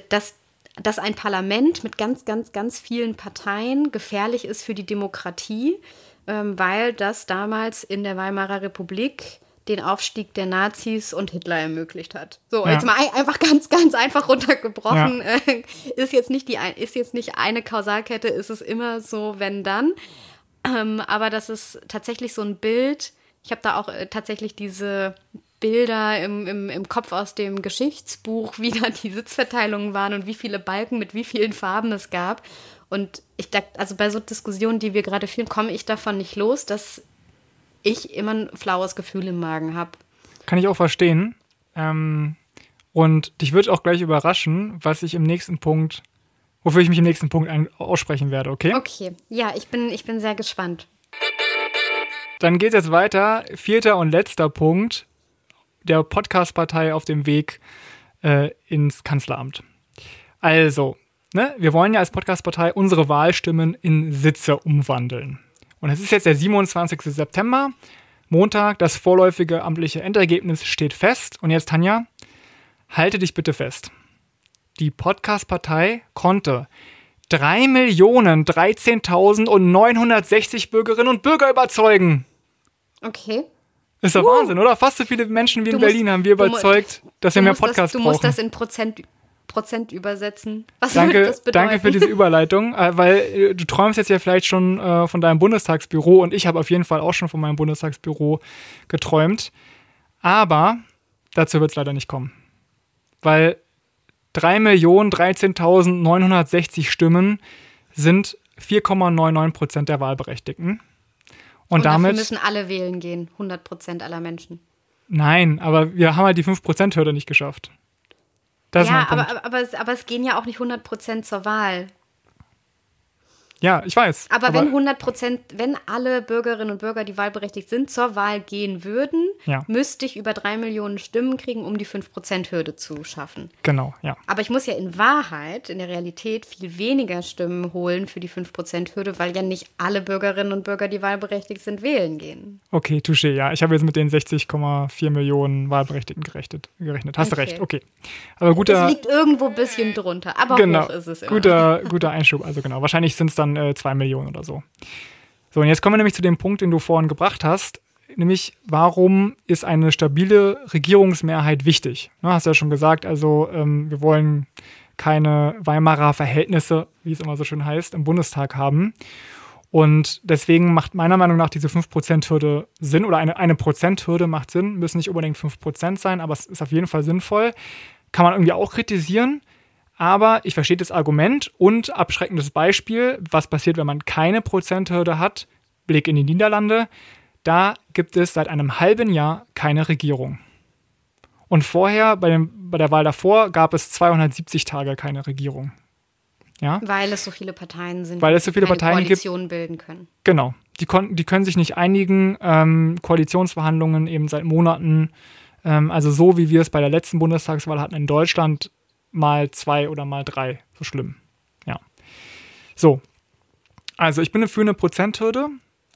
dass, dass ein Parlament mit ganz, ganz, ganz vielen Parteien gefährlich ist für die Demokratie, ähm, weil das damals in der Weimarer Republik den Aufstieg der Nazis und Hitler ermöglicht hat. So, Ja. jetzt mal ein, einfach ganz, ganz einfach runtergebrochen. Äh, ist jetzt nicht die, ist jetzt nicht eine Kausalkette, ist es immer so, wenn dann. Ähm, aber das ist tatsächlich so ein Bild. Ich habe da auch äh, tatsächlich diese Bilder im, im, im Kopf aus dem Geschichtsbuch, wie da die Sitzverteilungen waren und wie viele Balken mit wie vielen Farben es gab. Und ich dachte, also bei so Diskussionen, die wir gerade führen, komme ich davon nicht los, dass ich immer ein flaues Gefühl im Magen habe. Kann ich auch verstehen. Ähm, und dich wird auch gleich überraschen, was ich im nächsten Punkt, wofür ich mich im nächsten Punkt aussprechen werde, okay? Okay, ja, ich bin, ich bin sehr gespannt. Dann geht es jetzt weiter. Vierter und letzter Punkt der Podcast-Partei auf dem Weg äh, ins Kanzleramt. Also, ne, wir wollen ja als Podcast-Partei unsere Wahlstimmen in Sitze umwandeln. Und es ist jetzt der 27. September, Montag, das vorläufige amtliche Endergebnis steht fest. Und jetzt, Tanja, halte dich bitte fest. Die Podcast-Partei konnte 3.013.960 Bürgerinnen und Bürger überzeugen. Okay. Ist doch uh. Wahnsinn, oder? Fast so viele Menschen wie in musst, Berlin haben wir überzeugt, dass wir mehr Podcasts brauchen. Du musst das in Prozent, Prozent übersetzen. Was danke, das bedeuten? Danke für diese Überleitung, äh, weil äh, du träumst jetzt ja vielleicht schon äh, von deinem Bundestagsbüro und ich habe auf jeden Fall auch schon von meinem Bundestagsbüro geträumt. Aber dazu wird es leider nicht kommen. Weil 3.013.960 Stimmen sind 4,99 Prozent der Wahlberechtigten. Und, und damit müssen alle wählen gehen, 100 Prozent aller Menschen. Nein, aber wir haben halt die 5%-Hürde nicht geschafft. Das ja, aber, aber, aber, es, aber es gehen ja auch nicht 100 Prozent zur Wahl. Ja, ich weiß. Aber, aber wenn 100 Prozent, wenn alle Bürgerinnen und Bürger, die wahlberechtigt sind, zur Wahl gehen würden, ja. müsste ich über drei Millionen Stimmen kriegen, um die 5-Prozent-Hürde zu schaffen. Genau, ja. Aber ich muss ja in Wahrheit, in der Realität, viel weniger Stimmen holen für die 5-Prozent-Hürde, weil ja nicht alle Bürgerinnen und Bürger, die wahlberechtigt sind, wählen gehen. Okay, touché, ja. Ich habe jetzt mit den 60,4 Millionen Wahlberechtigten gerechnet. gerechnet. Hast okay. recht, okay. Aber guter. Das liegt irgendwo ein bisschen drunter, aber genau, hoch ist es immer. Guter, guter Einschub, also genau. Wahrscheinlich sind es dann dann äh, 2 Millionen oder so. So, und jetzt kommen wir nämlich zu dem Punkt, den du vorhin gebracht hast, nämlich warum ist eine stabile Regierungsmehrheit wichtig? Du hast ja schon gesagt, also ähm, wir wollen keine Weimarer Verhältnisse, wie es immer so schön heißt, im Bundestag haben. Und deswegen macht meiner Meinung nach diese 5%-Hürde Sinn oder eine, eine Prozent-Hürde macht Sinn, müssen nicht unbedingt 5% sein, aber es ist auf jeden Fall sinnvoll. Kann man irgendwie auch kritisieren. Aber ich verstehe das Argument und abschreckendes Beispiel, was passiert, wenn man keine Prozenthürde hat. Blick in die Niederlande. Da gibt es seit einem halben Jahr keine Regierung. Und vorher, bei, dem, bei der Wahl davor, gab es 270 Tage keine Regierung. Ja? Weil es so viele Parteien sind, Weil es so viele die Parteien Koalitionen bilden können. Genau. Die, die können sich nicht einigen. Ähm, Koalitionsverhandlungen eben seit Monaten. Ähm, also so wie wir es bei der letzten Bundestagswahl hatten in Deutschland, mal zwei oder mal drei so schlimm. Ja. So. Also ich bin für eine Prozenthürde,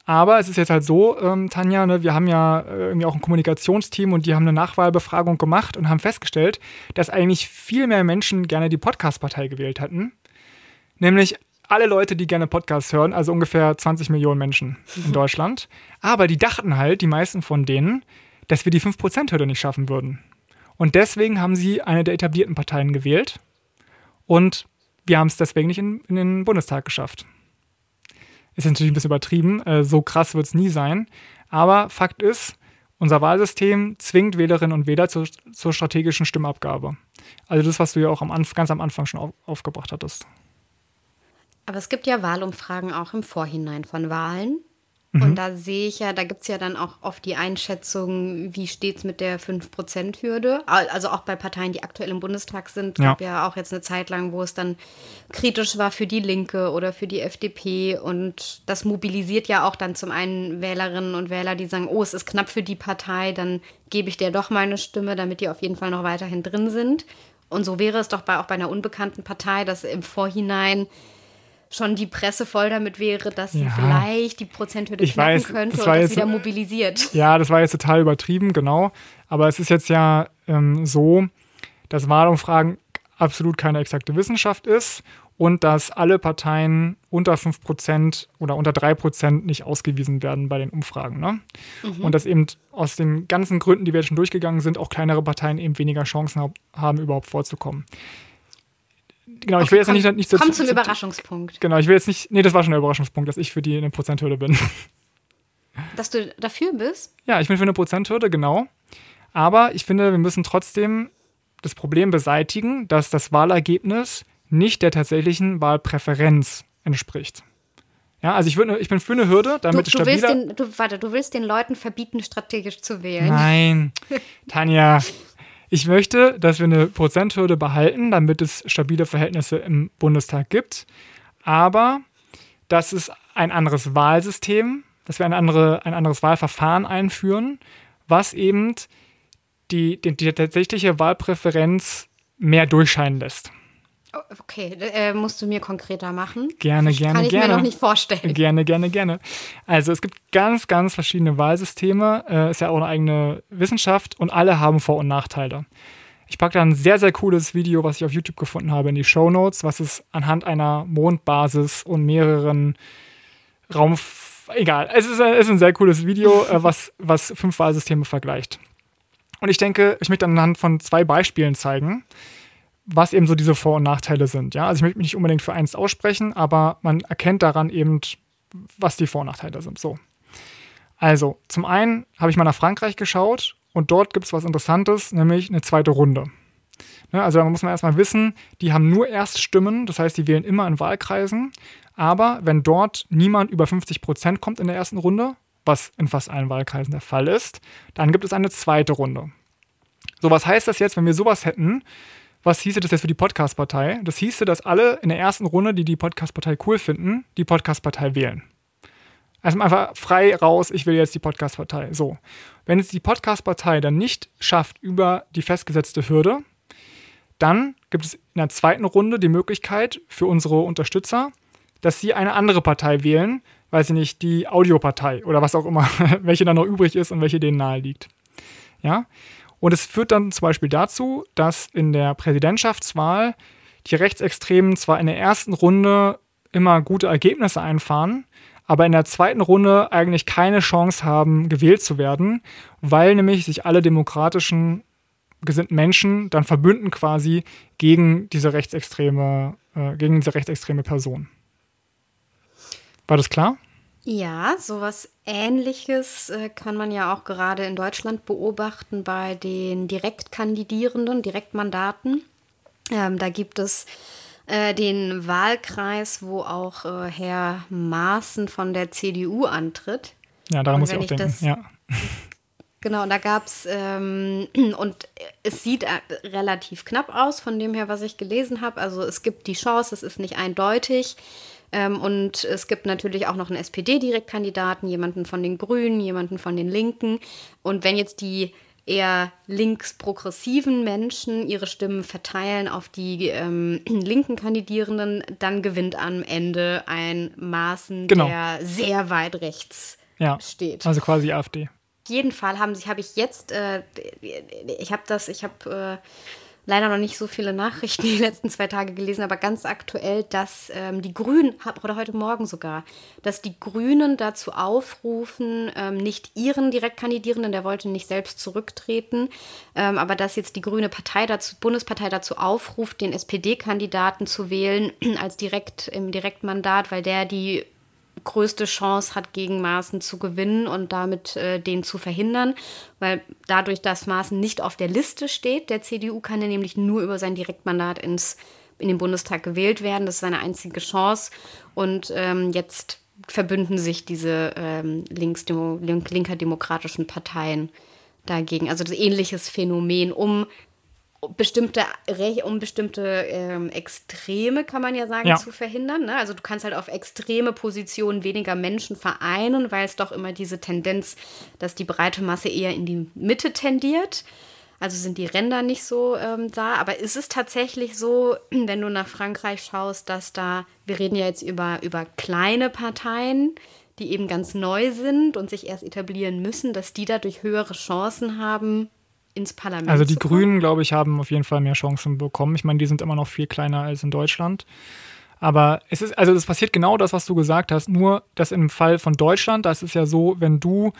aber es ist jetzt halt so, ähm, Tanja, ne, wir haben ja äh, irgendwie auch ein Kommunikationsteam und die haben eine Nachwahlbefragung gemacht und haben festgestellt, dass eigentlich viel mehr Menschen gerne die Podcast-Partei gewählt hätten. Nämlich alle Leute, die gerne Podcasts hören, also ungefähr 20 Millionen Menschen in Deutschland. Aber die dachten halt, die meisten von denen, dass wir die 5%-Hürde nicht schaffen würden. Und deswegen haben sie eine der etablierten Parteien gewählt. Und wir haben es deswegen nicht in, in, den Bundestag geschafft. Ist natürlich ein bisschen übertrieben, äh, so krass wird es nie sein. Aber Fakt ist, unser Wahlsystem zwingt Wählerinnen und Wähler zur, zur strategischen Stimmabgabe. Also das, was du ja auch am ganz am Anfang schon auf, aufgebracht hattest. Aber es gibt ja Wahlumfragen auch im Vorhinein von Wahlen. Und mhm. da sehe ich ja, da gibt es ja dann auch oft die Einschätzung, wie steht es mit der 5%-Hürde. Also auch bei Parteien, die aktuell im Bundestag sind. Es ja. gab ja auch jetzt eine Zeit lang, wo es dann kritisch war für die Linke oder für die FDP. Und das mobilisiert ja auch dann zum einen Wählerinnen und Wähler, die sagen, oh, es ist knapp für die Partei, dann gebe ich der doch meine Stimme, damit die auf jeden Fall noch weiterhin drin sind. Und so wäre es doch bei, auch bei einer unbekannten Partei, dass im Vorhinein schon die Presse voll damit wäre, dass sie ja. vielleicht die Prozenthürde ich knacken weiß, könnte das und das jetzt, wieder mobilisiert. Ja, das war jetzt total übertrieben, genau. Aber es ist jetzt ja ähm, so, dass Wahlumfragen absolut keine exakte Wissenschaft ist und dass alle Parteien unter 5% oder unter 3% nicht ausgewiesen werden bei den Umfragen. Ne? Mhm. Und dass eben aus den ganzen Gründen, die wir jetzt schon durchgegangen sind, auch kleinere Parteien eben weniger Chancen haben, überhaupt vorzukommen genau, ich will jetzt komm, nicht, nicht so. Komm zum zu, Überraschungspunkt. Genau, ich will jetzt nicht. Nee, das war schon der Überraschungspunkt, dass ich für die eine Prozenthürde bin. Dass du dafür bist? Ja, ich bin für eine Prozenthürde, genau. Aber ich finde, wir müssen trotzdem das Problem beseitigen, dass das Wahlergebnis nicht der tatsächlichen Wahlpräferenz entspricht. Ja, also ich, würd, ich bin für eine Hürde, damit du, du stabiler... Willst den, du, warte, du willst den Leuten verbieten, strategisch zu wählen. Nein, Tanja, ich möchte, dass wir eine Prozenthürde behalten, damit es stabile Verhältnisse im Bundestag gibt. Aber dass es ein anderes Wahlsystem dass wir eine andere, ein anderes Wahlverfahren einführen, was eben die, die, die tatsächliche Wahlpräferenz mehr durchscheinen lässt. Oh, okay, äh, musst du mir konkreter machen? Gerne, gerne, Kann ich gerne. mir noch nicht vorstellen. Gerne, gerne, gerne. Also es gibt ganz, ganz verschiedene Wahlsysteme. Äh, ist ja auch eine eigene Wissenschaft und alle haben Vor- und Nachteile. Ich packe da ein sehr, sehr cooles Video, was ich auf YouTube gefunden habe, in die Show Notes, was es anhand einer Mondbasis und mehreren Raum. Egal, es ist, es ist ein sehr cooles Video, äh, was, was fünf Wahlsysteme vergleicht. Und ich denke, ich möchte anhand von zwei Beispielen zeigen, was eben so diese Vor- und Nachteile sind. Ja? Also ich möchte mich nicht unbedingt für eins aussprechen, aber man erkennt daran eben, was die Vor- und Nachteile sind. So. Also, zum einen habe ich mal nach Frankreich geschaut und dort gibt es was Interessantes, nämlich eine zweite Runde. Ne, also da muss man erstmal wissen, die haben nur Erststimmen, das heißt, die wählen immer in Wahlkreisen. Aber wenn dort niemand über 50 Prozent kommt in der ersten Runde, was in fast allen Wahlkreisen der Fall ist, dann gibt es eine zweite Runde. So, was heißt das jetzt, wenn wir sowas hätten? Was hieße das jetzt für die Podcast-Partei? Das hieße, dass alle in der ersten Runde, die die Podcast-Partei cool finden, die Podcast-Partei wählen. Also einfach frei raus, ich will jetzt die Podcast-Partei. So. Wenn es die Podcast-Partei dann nicht schafft über die festgesetzte Hürde, dann gibt es in der zweiten Runde die Möglichkeit für unsere Unterstützer, dass sie eine andere Partei wählen, weiß ich nicht, die Audiopartei oder was auch immer, welche dann noch übrig ist und welche denen nahe liegt. Ja? Und es führt dann zum Beispiel dazu, dass in der Präsidentschaftswahl die Rechtsextremen zwar in der ersten Runde immer gute Ergebnisse einfahren, aber in der zweiten Runde eigentlich keine Chance haben, gewählt zu werden, weil nämlich sich alle demokratischen gesinnten Menschen dann verbünden quasi gegen diese rechtsextreme, äh, gegen diese rechtsextreme Person. War das klar? Ja, sowas ähnliches äh, kann man ja auch gerade in Deutschland beobachten bei den Direktkandidierenden, Direktmandaten. Ähm, da gibt es äh, den Wahlkreis, wo auch äh, Herr Maaßen von der CDU antritt. Ja, daran muss ich auch ich denken. das- Ja. Genau, und da gab es, ähm, und es sieht äh, relativ knapp aus von dem her, was ich gelesen habe. Also es gibt die Chance, es ist nicht eindeutig. Ähm, und es gibt natürlich auch noch einen SPD-Direktkandidaten, jemanden von den Grünen, jemanden von den Linken. Und wenn jetzt die eher links-progressiven Menschen ihre Stimmen verteilen auf die ähm, linken Kandidierenden, dann gewinnt am Ende ein Maßen, Genau. der sehr weit rechts ja. steht Also quasi AfD. auf jeden Fall haben sich, habe ich jetzt, äh, ich habe das, ich habe äh, leider noch nicht so viele Nachrichten die letzten zwei Tage gelesen, aber ganz aktuell, dass ähm, die Grünen, oder heute Morgen sogar, dass die Grünen dazu aufrufen, ähm, nicht ihren Direktkandidierenden, der wollte nicht selbst zurücktreten, ähm, aber dass jetzt die Grüne Partei dazu, Bundespartei dazu aufruft, den SPD-Kandidaten zu wählen als direkt im Direktmandat, weil der die größte Chance hat, gegen Maaßen zu gewinnen und damit äh, den zu verhindern. Weil dadurch, dass Maaßen nicht auf der Liste steht, der CDU kann er nämlich nur über sein Direktmandat ins, in den Bundestag gewählt werden. Das ist seine einzige Chance. Und ähm, jetzt verbünden sich diese ähm, linksdemo link linker demokratischen Parteien dagegen. Also das ähnliches Phänomen, um bestimmte, um bestimmte ähm, Extreme, kann man ja sagen, Ja. zu verhindern. Ne? Also du kannst halt auf extreme Positionen weniger Menschen vereinen, weil es doch immer diese Tendenz, dass die breite Masse eher in die Mitte tendiert. Also sind die Ränder nicht so ähm, da. Aber ist es tatsächlich so, wenn du nach Frankreich schaust, dass da, wir reden ja jetzt über, über kleine Parteien, die eben ganz neu sind und sich erst etablieren müssen, dass die dadurch höhere Chancen haben, ins Parlament Also die? Grünen, glaube ich, haben auf jeden Fall mehr Chancen bekommen. Ich meine, die sind immer noch viel kleiner als in Deutschland. Aber es ist, also es passiert genau das, was du gesagt hast, nur dass im Fall von Deutschland, da ist es ja so, wenn du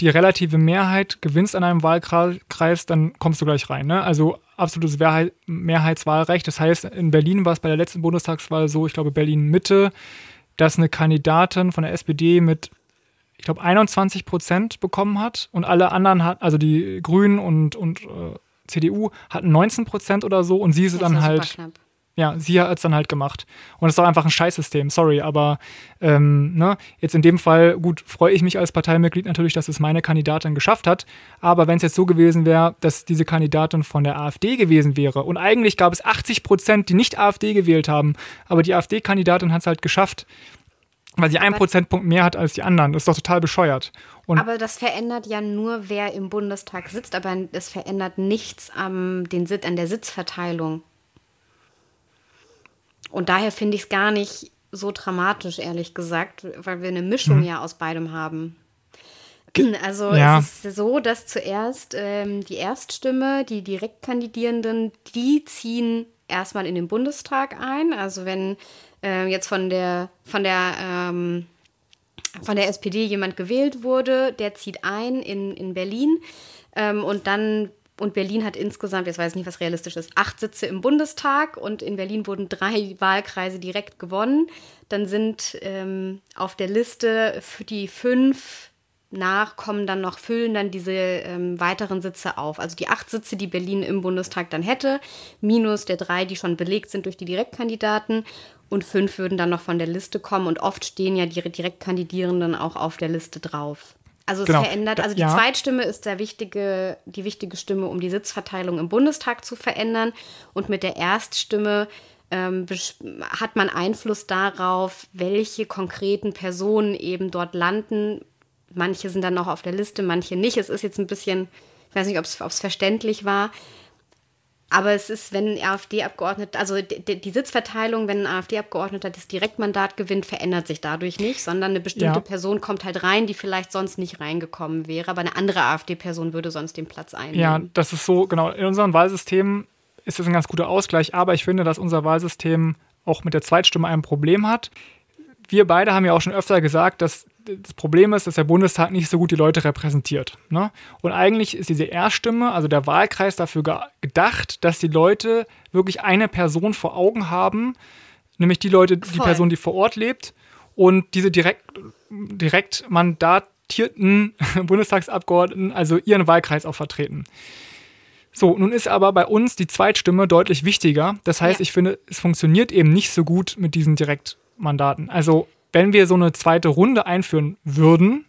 die relative Mehrheit gewinnst an einem Wahlkreis, dann kommst du gleich rein. Ne? Also absolutes Mehrheit, Mehrheitswahlrecht. Das heißt, in Berlin war es bei der letzten Bundestagswahl so, ich glaube Berlin Mitte, dass eine Kandidatin von der SPD mit ich glaube, 21 Prozent bekommen hat und alle anderen hatten, also die Grünen und, und äh, CDU hatten 19 Prozent oder so und sie ist dann halt, ja, sie hat es dann halt gemacht. Und das ist doch einfach ein Scheißsystem, sorry, aber ähm, ne, jetzt in dem Fall, gut, freue ich mich als Parteimitglied natürlich, dass es meine Kandidatin geschafft hat, aber wenn es jetzt so gewesen wäre, dass diese Kandidatin von der AfD gewesen wäre und eigentlich gab es 80 Prozent, die nicht AfD gewählt haben, aber die AfD-Kandidatin hat es halt geschafft, weil sie einen Prozentpunkt mehr hat als die anderen. Das ist doch total bescheuert. Und aber das verändert ja nur, wer im Bundestag sitzt, aber es verändert nichts am, den an der Sitzverteilung. Und daher finde ich es gar nicht so dramatisch, ehrlich gesagt, weil wir eine Mischung hm. ja aus beidem haben. Also ja. es ist so, dass zuerst ähm, die Erststimme, die Direktkandidierenden, die ziehen erstmal in den Bundestag ein. Also wenn äh, jetzt von der von der ähm, von der SPD jemand gewählt wurde, der zieht ein in, in Berlin ähm, und dann und Berlin hat insgesamt, jetzt weiß ich nicht, was realistisch ist, acht Sitze im Bundestag und in Berlin wurden drei Wahlkreise direkt gewonnen. Dann sind ähm, auf der Liste für die fünf nach kommen dann noch, füllen dann diese ähm, weiteren Sitze auf. Also die acht Sitze, die Berlin im Bundestag dann hätte, minus der drei, die schon belegt sind durch die Direktkandidaten. Und fünf würden dann noch von der Liste kommen. Und oft stehen ja die Direktkandidierenden auch auf der Liste drauf. Also es genau. verändert, also die ja. Zweitstimme ist der wichtige, die wichtige Stimme, um die Sitzverteilung im Bundestag zu verändern. Und mit der Erststimme ähm, hat man Einfluss darauf, welche konkreten Personen eben dort landen, Manche sind dann noch auf der Liste, manche nicht. Es ist jetzt ein bisschen, ich weiß nicht, ob es verständlich war. Aber es ist, wenn ein AfD-Abgeordneter, also die, die, Sitzverteilung, wenn ein AfD-Abgeordneter das Direktmandat gewinnt, verändert sich dadurch nicht, sondern eine bestimmte ja. Person kommt halt rein, die vielleicht sonst nicht reingekommen wäre, aber eine andere AfD-Person würde sonst den Platz einnehmen. Ja, das ist so, genau. In unserem Wahlsystem ist das ein ganz guter Ausgleich, aber ich finde, dass unser Wahlsystem auch mit der Zweitstimme ein Problem hat. Wir beide haben ja auch schon öfter gesagt, dass das Problem ist, dass der Bundestag nicht so gut die Leute repräsentiert. Ne? Und eigentlich ist diese Erststimme, also der Wahlkreis, dafür ge gedacht, dass die Leute wirklich eine Person vor Augen haben, nämlich die Leute, Voll. die Person, die vor Ort lebt und diese direkt, direkt mandatierten Bundestagsabgeordneten, also ihren Wahlkreis auch vertreten. So, nun ist aber bei uns die Zweitstimme deutlich wichtiger. Das heißt, ja. ich finde, es funktioniert eben nicht so gut mit diesen Direktmandaten. Also wenn wir so eine zweite Runde einführen würden,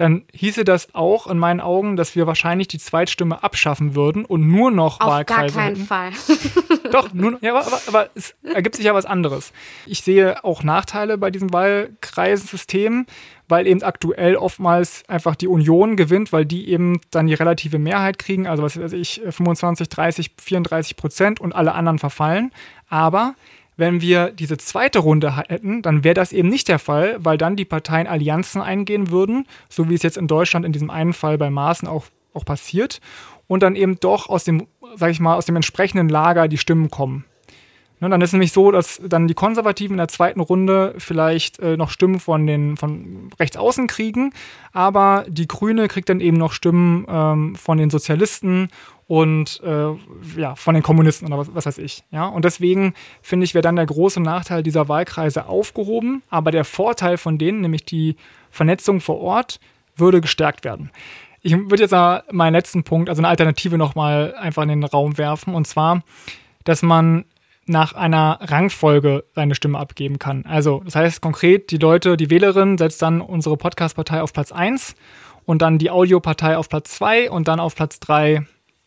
dann hieße das auch in meinen Augen, dass wir wahrscheinlich die Zweitstimme abschaffen würden und nur noch Auf Wahlkreise Auf gar keinen hätten. Fall. Doch, nur, ja, aber, aber, es ergibt sich ja was anderes. Ich sehe auch Nachteile bei diesem Wahlkreissystem, weil eben aktuell oftmals einfach die Union gewinnt, weil die eben dann die relative Mehrheit kriegen, also was weiß ich, 25, 30, 34 Prozent und alle anderen verfallen. Aber wenn wir diese zweite Runde hätten, dann wäre das eben nicht der Fall, weil dann die Parteien Allianzen eingehen würden, so wie es jetzt in Deutschland in diesem einen Fall bei Maaßen auch, auch passiert, und dann eben doch aus dem, sag ich mal, aus dem entsprechenden Lager die Stimmen kommen. Ne, dann ist nämlich so, dass dann die Konservativen in der zweiten Runde vielleicht äh, noch Stimmen von den von rechts außen kriegen, aber die Grüne kriegt dann eben noch Stimmen ähm, von den Sozialisten und äh, ja, von den Kommunisten oder was, was weiß ich. Ja? Und deswegen finde ich, wäre dann der große Nachteil dieser Wahlkreise aufgehoben, aber der Vorteil von denen, nämlich die Vernetzung vor Ort, würde gestärkt werden. Ich würde jetzt mal meinen letzten Punkt, also eine Alternative nochmal einfach in den Raum werfen, und zwar, dass man nach einer Rangfolge seine Stimme abgeben kann. Also, das heißt konkret, die Leute, die Wählerin setzt dann unsere Podcast-Partei auf Platz 1 und dann die Audiopartei auf Platz 2 und dann auf Platz 3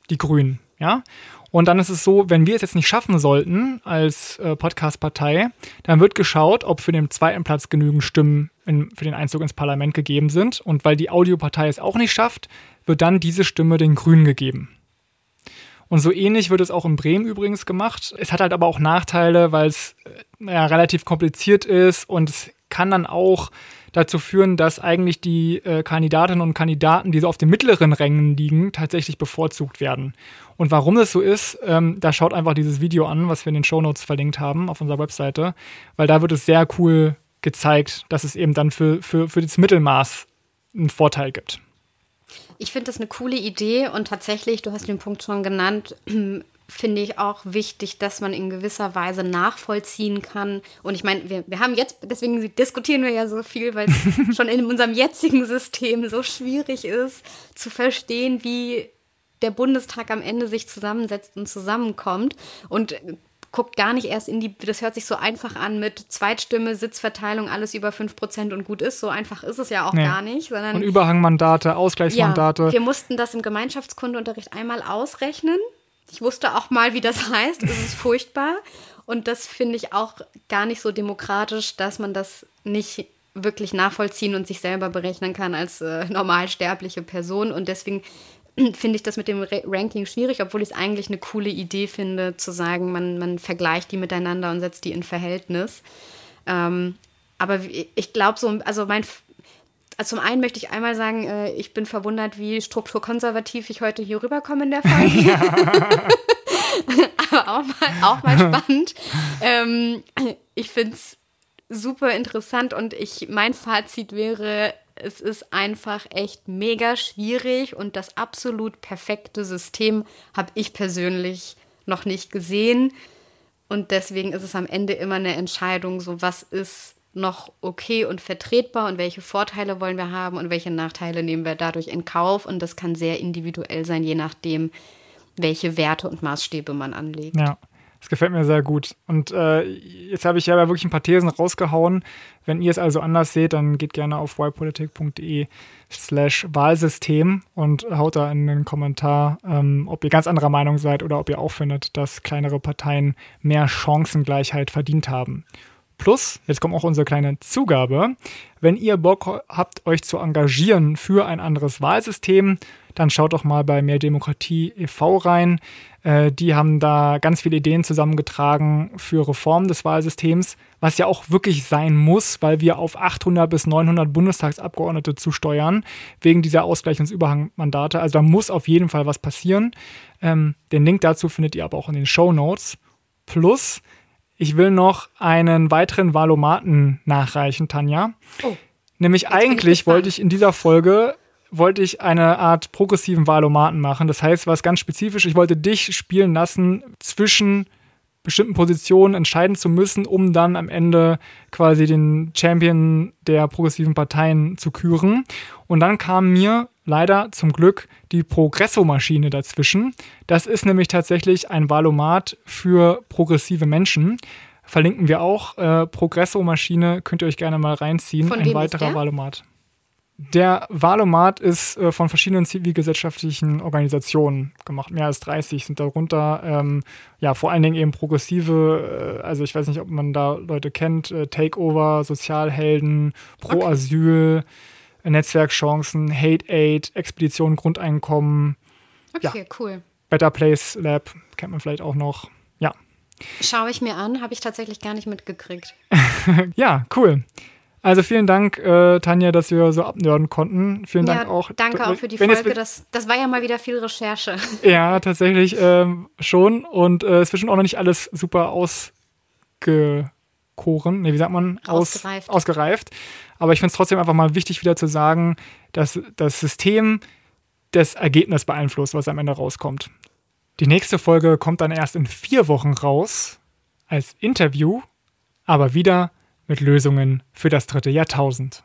die Grünen. Ja? Und dann ist es so, wenn wir es jetzt nicht schaffen sollten als äh, Podcast-Partei, dann wird geschaut, ob für den zweiten Platz genügend Stimmen in, für den Einzug ins Parlament gegeben sind. Und weil die Audiopartei es auch nicht schafft, wird dann diese Stimme den Grünen gegeben. Und so ähnlich wird es auch in Bremen übrigens gemacht. Es hat halt aber auch Nachteile, weil es äh, ja, relativ kompliziert ist und es kann dann auch dazu führen, dass eigentlich die äh, Kandidatinnen und Kandidaten, die so auf den mittleren Rängen liegen, tatsächlich bevorzugt werden. Und warum das so ist, ähm, da schaut einfach dieses Video an, was wir in den Shownotes verlinkt haben auf unserer Webseite, weil da wird es sehr cool gezeigt, dass es eben dann für, für, für das Mittelmaß einen Vorteil gibt. Ich finde das eine coole Idee und tatsächlich, du hast den Punkt schon genannt, finde ich auch wichtig, dass man in gewisser Weise nachvollziehen kann. Und ich meine, wir, wir haben jetzt, deswegen diskutieren wir ja so viel, weil es schon in unserem jetzigen System so schwierig ist, zu verstehen, wie der Bundestag am Ende sich zusammensetzt und zusammenkommt. Und guckt gar nicht erst in die, das hört sich so einfach an mit Zweitstimme, Sitzverteilung, alles über 5% und gut ist. So einfach ist es ja auch nee. gar nicht. Sondern, und Überhangmandate, Ausgleichsmandate. Ja, wir mussten das im Gemeinschaftskundeunterricht einmal ausrechnen. Ich wusste auch mal, wie das heißt. Es ist furchtbar. Und das finde ich auch gar nicht so demokratisch, dass man das nicht wirklich nachvollziehen und sich selber berechnen kann als äh, normalsterbliche Person. Und deswegen finde ich das mit dem Ranking schwierig, obwohl ich es eigentlich eine coole Idee finde, zu sagen, man, man vergleicht die miteinander und setzt die in Verhältnis. Ähm, aber ich glaube so, also mein, also zum einen möchte ich einmal sagen, äh, ich bin verwundert, wie strukturkonservativ ich heute hier rüberkomme in der Folge. aber auch mal, auch mal spannend. ähm, ich finde es super interessant und ich, mein Fazit wäre, es ist einfach echt mega schwierig und das absolut perfekte System habe ich persönlich noch nicht gesehen. Und deswegen ist es am Ende immer eine Entscheidung, so was ist noch okay und vertretbar und welche Vorteile wollen wir haben und welche Nachteile nehmen wir dadurch in Kauf. Und das kann sehr individuell sein, je nachdem, welche Werte und Maßstäbe man anlegt. Ja. Das gefällt mir sehr gut. Und äh, jetzt habe ich ja wirklich ein paar Thesen rausgehauen. Wenn ihr es also anders seht, dann geht gerne auf ypolitik.de slash Wahlsystem und haut da in den Kommentar, ähm, ob ihr ganz anderer Meinung seid oder ob ihr auch findet, dass kleinere Parteien mehr Chancengleichheit verdient haben. Plus, jetzt kommt auch unsere kleine Zugabe. Wenn ihr Bock habt, euch zu engagieren für ein anderes Wahlsystem, dann schaut doch mal bei Mehr Demokratie e.V. rein. Äh, die haben da ganz viele Ideen zusammengetragen für Reform des Wahlsystems, was ja auch wirklich sein muss, weil wir auf 800 bis 900 Bundestagsabgeordnete zusteuern, wegen dieser Ausgleich- und Überhangmandate. Also da muss auf jeden Fall was passieren. Ähm, den Link dazu findet ihr aber auch in den Show Notes. Plus, ich will noch einen weiteren Valomaten nachreichen, Tanja. Oh, Nämlich eigentlich wollte ich in dieser Folge wollte ich eine Art progressiven Valomaten machen. Das heißt, was ganz spezifisch, ich wollte dich spielen lassen zwischen bestimmten Positionen entscheiden zu müssen, um dann am Ende quasi den Champion der progressiven Parteien zu küren. Und dann kam mir leider zum Glück die Progresso-Maschine dazwischen. Das ist nämlich tatsächlich ein Valomat für progressive Menschen. Verlinken wir auch. Äh, Progresso-Maschine könnt ihr euch gerne mal reinziehen. Von ein weiterer Valomat. Der Wahlomat ist äh, von verschiedenen zivilgesellschaftlichen Organisationen gemacht. Mehr als 30 sind darunter. Ähm, ja, vor allen Dingen eben progressive, äh, also ich weiß nicht, ob man da Leute kennt, äh, Takeover, Sozialhelden, Pro okay. Asyl, Netzwerkchancen, Hate Aid, Expedition Grundeinkommen. Okay, ja. cool. Better Place Lab kennt man vielleicht auch noch. Ja. Schaue ich mir an, habe ich tatsächlich gar nicht mitgekriegt. ja, cool. Also vielen Dank, äh, Tanja, dass wir so abnörden konnten. Vielen ja, Dank auch. Danke auch für die Folge. Das, das war ja mal wieder viel Recherche. Ja, tatsächlich ähm, schon. Und äh, es wird schon auch noch nicht alles super ausgekoren. Nee, wie sagt man? Aus, ausgereift. ausgereift. Aber ich finde es trotzdem einfach mal wichtig, wieder zu sagen, dass das System das Ergebnis beeinflusst, was am Ende rauskommt. Die nächste Folge kommt dann erst in vier Wochen raus als Interview, aber wieder mit Lösungen für das dritte Jahrtausend.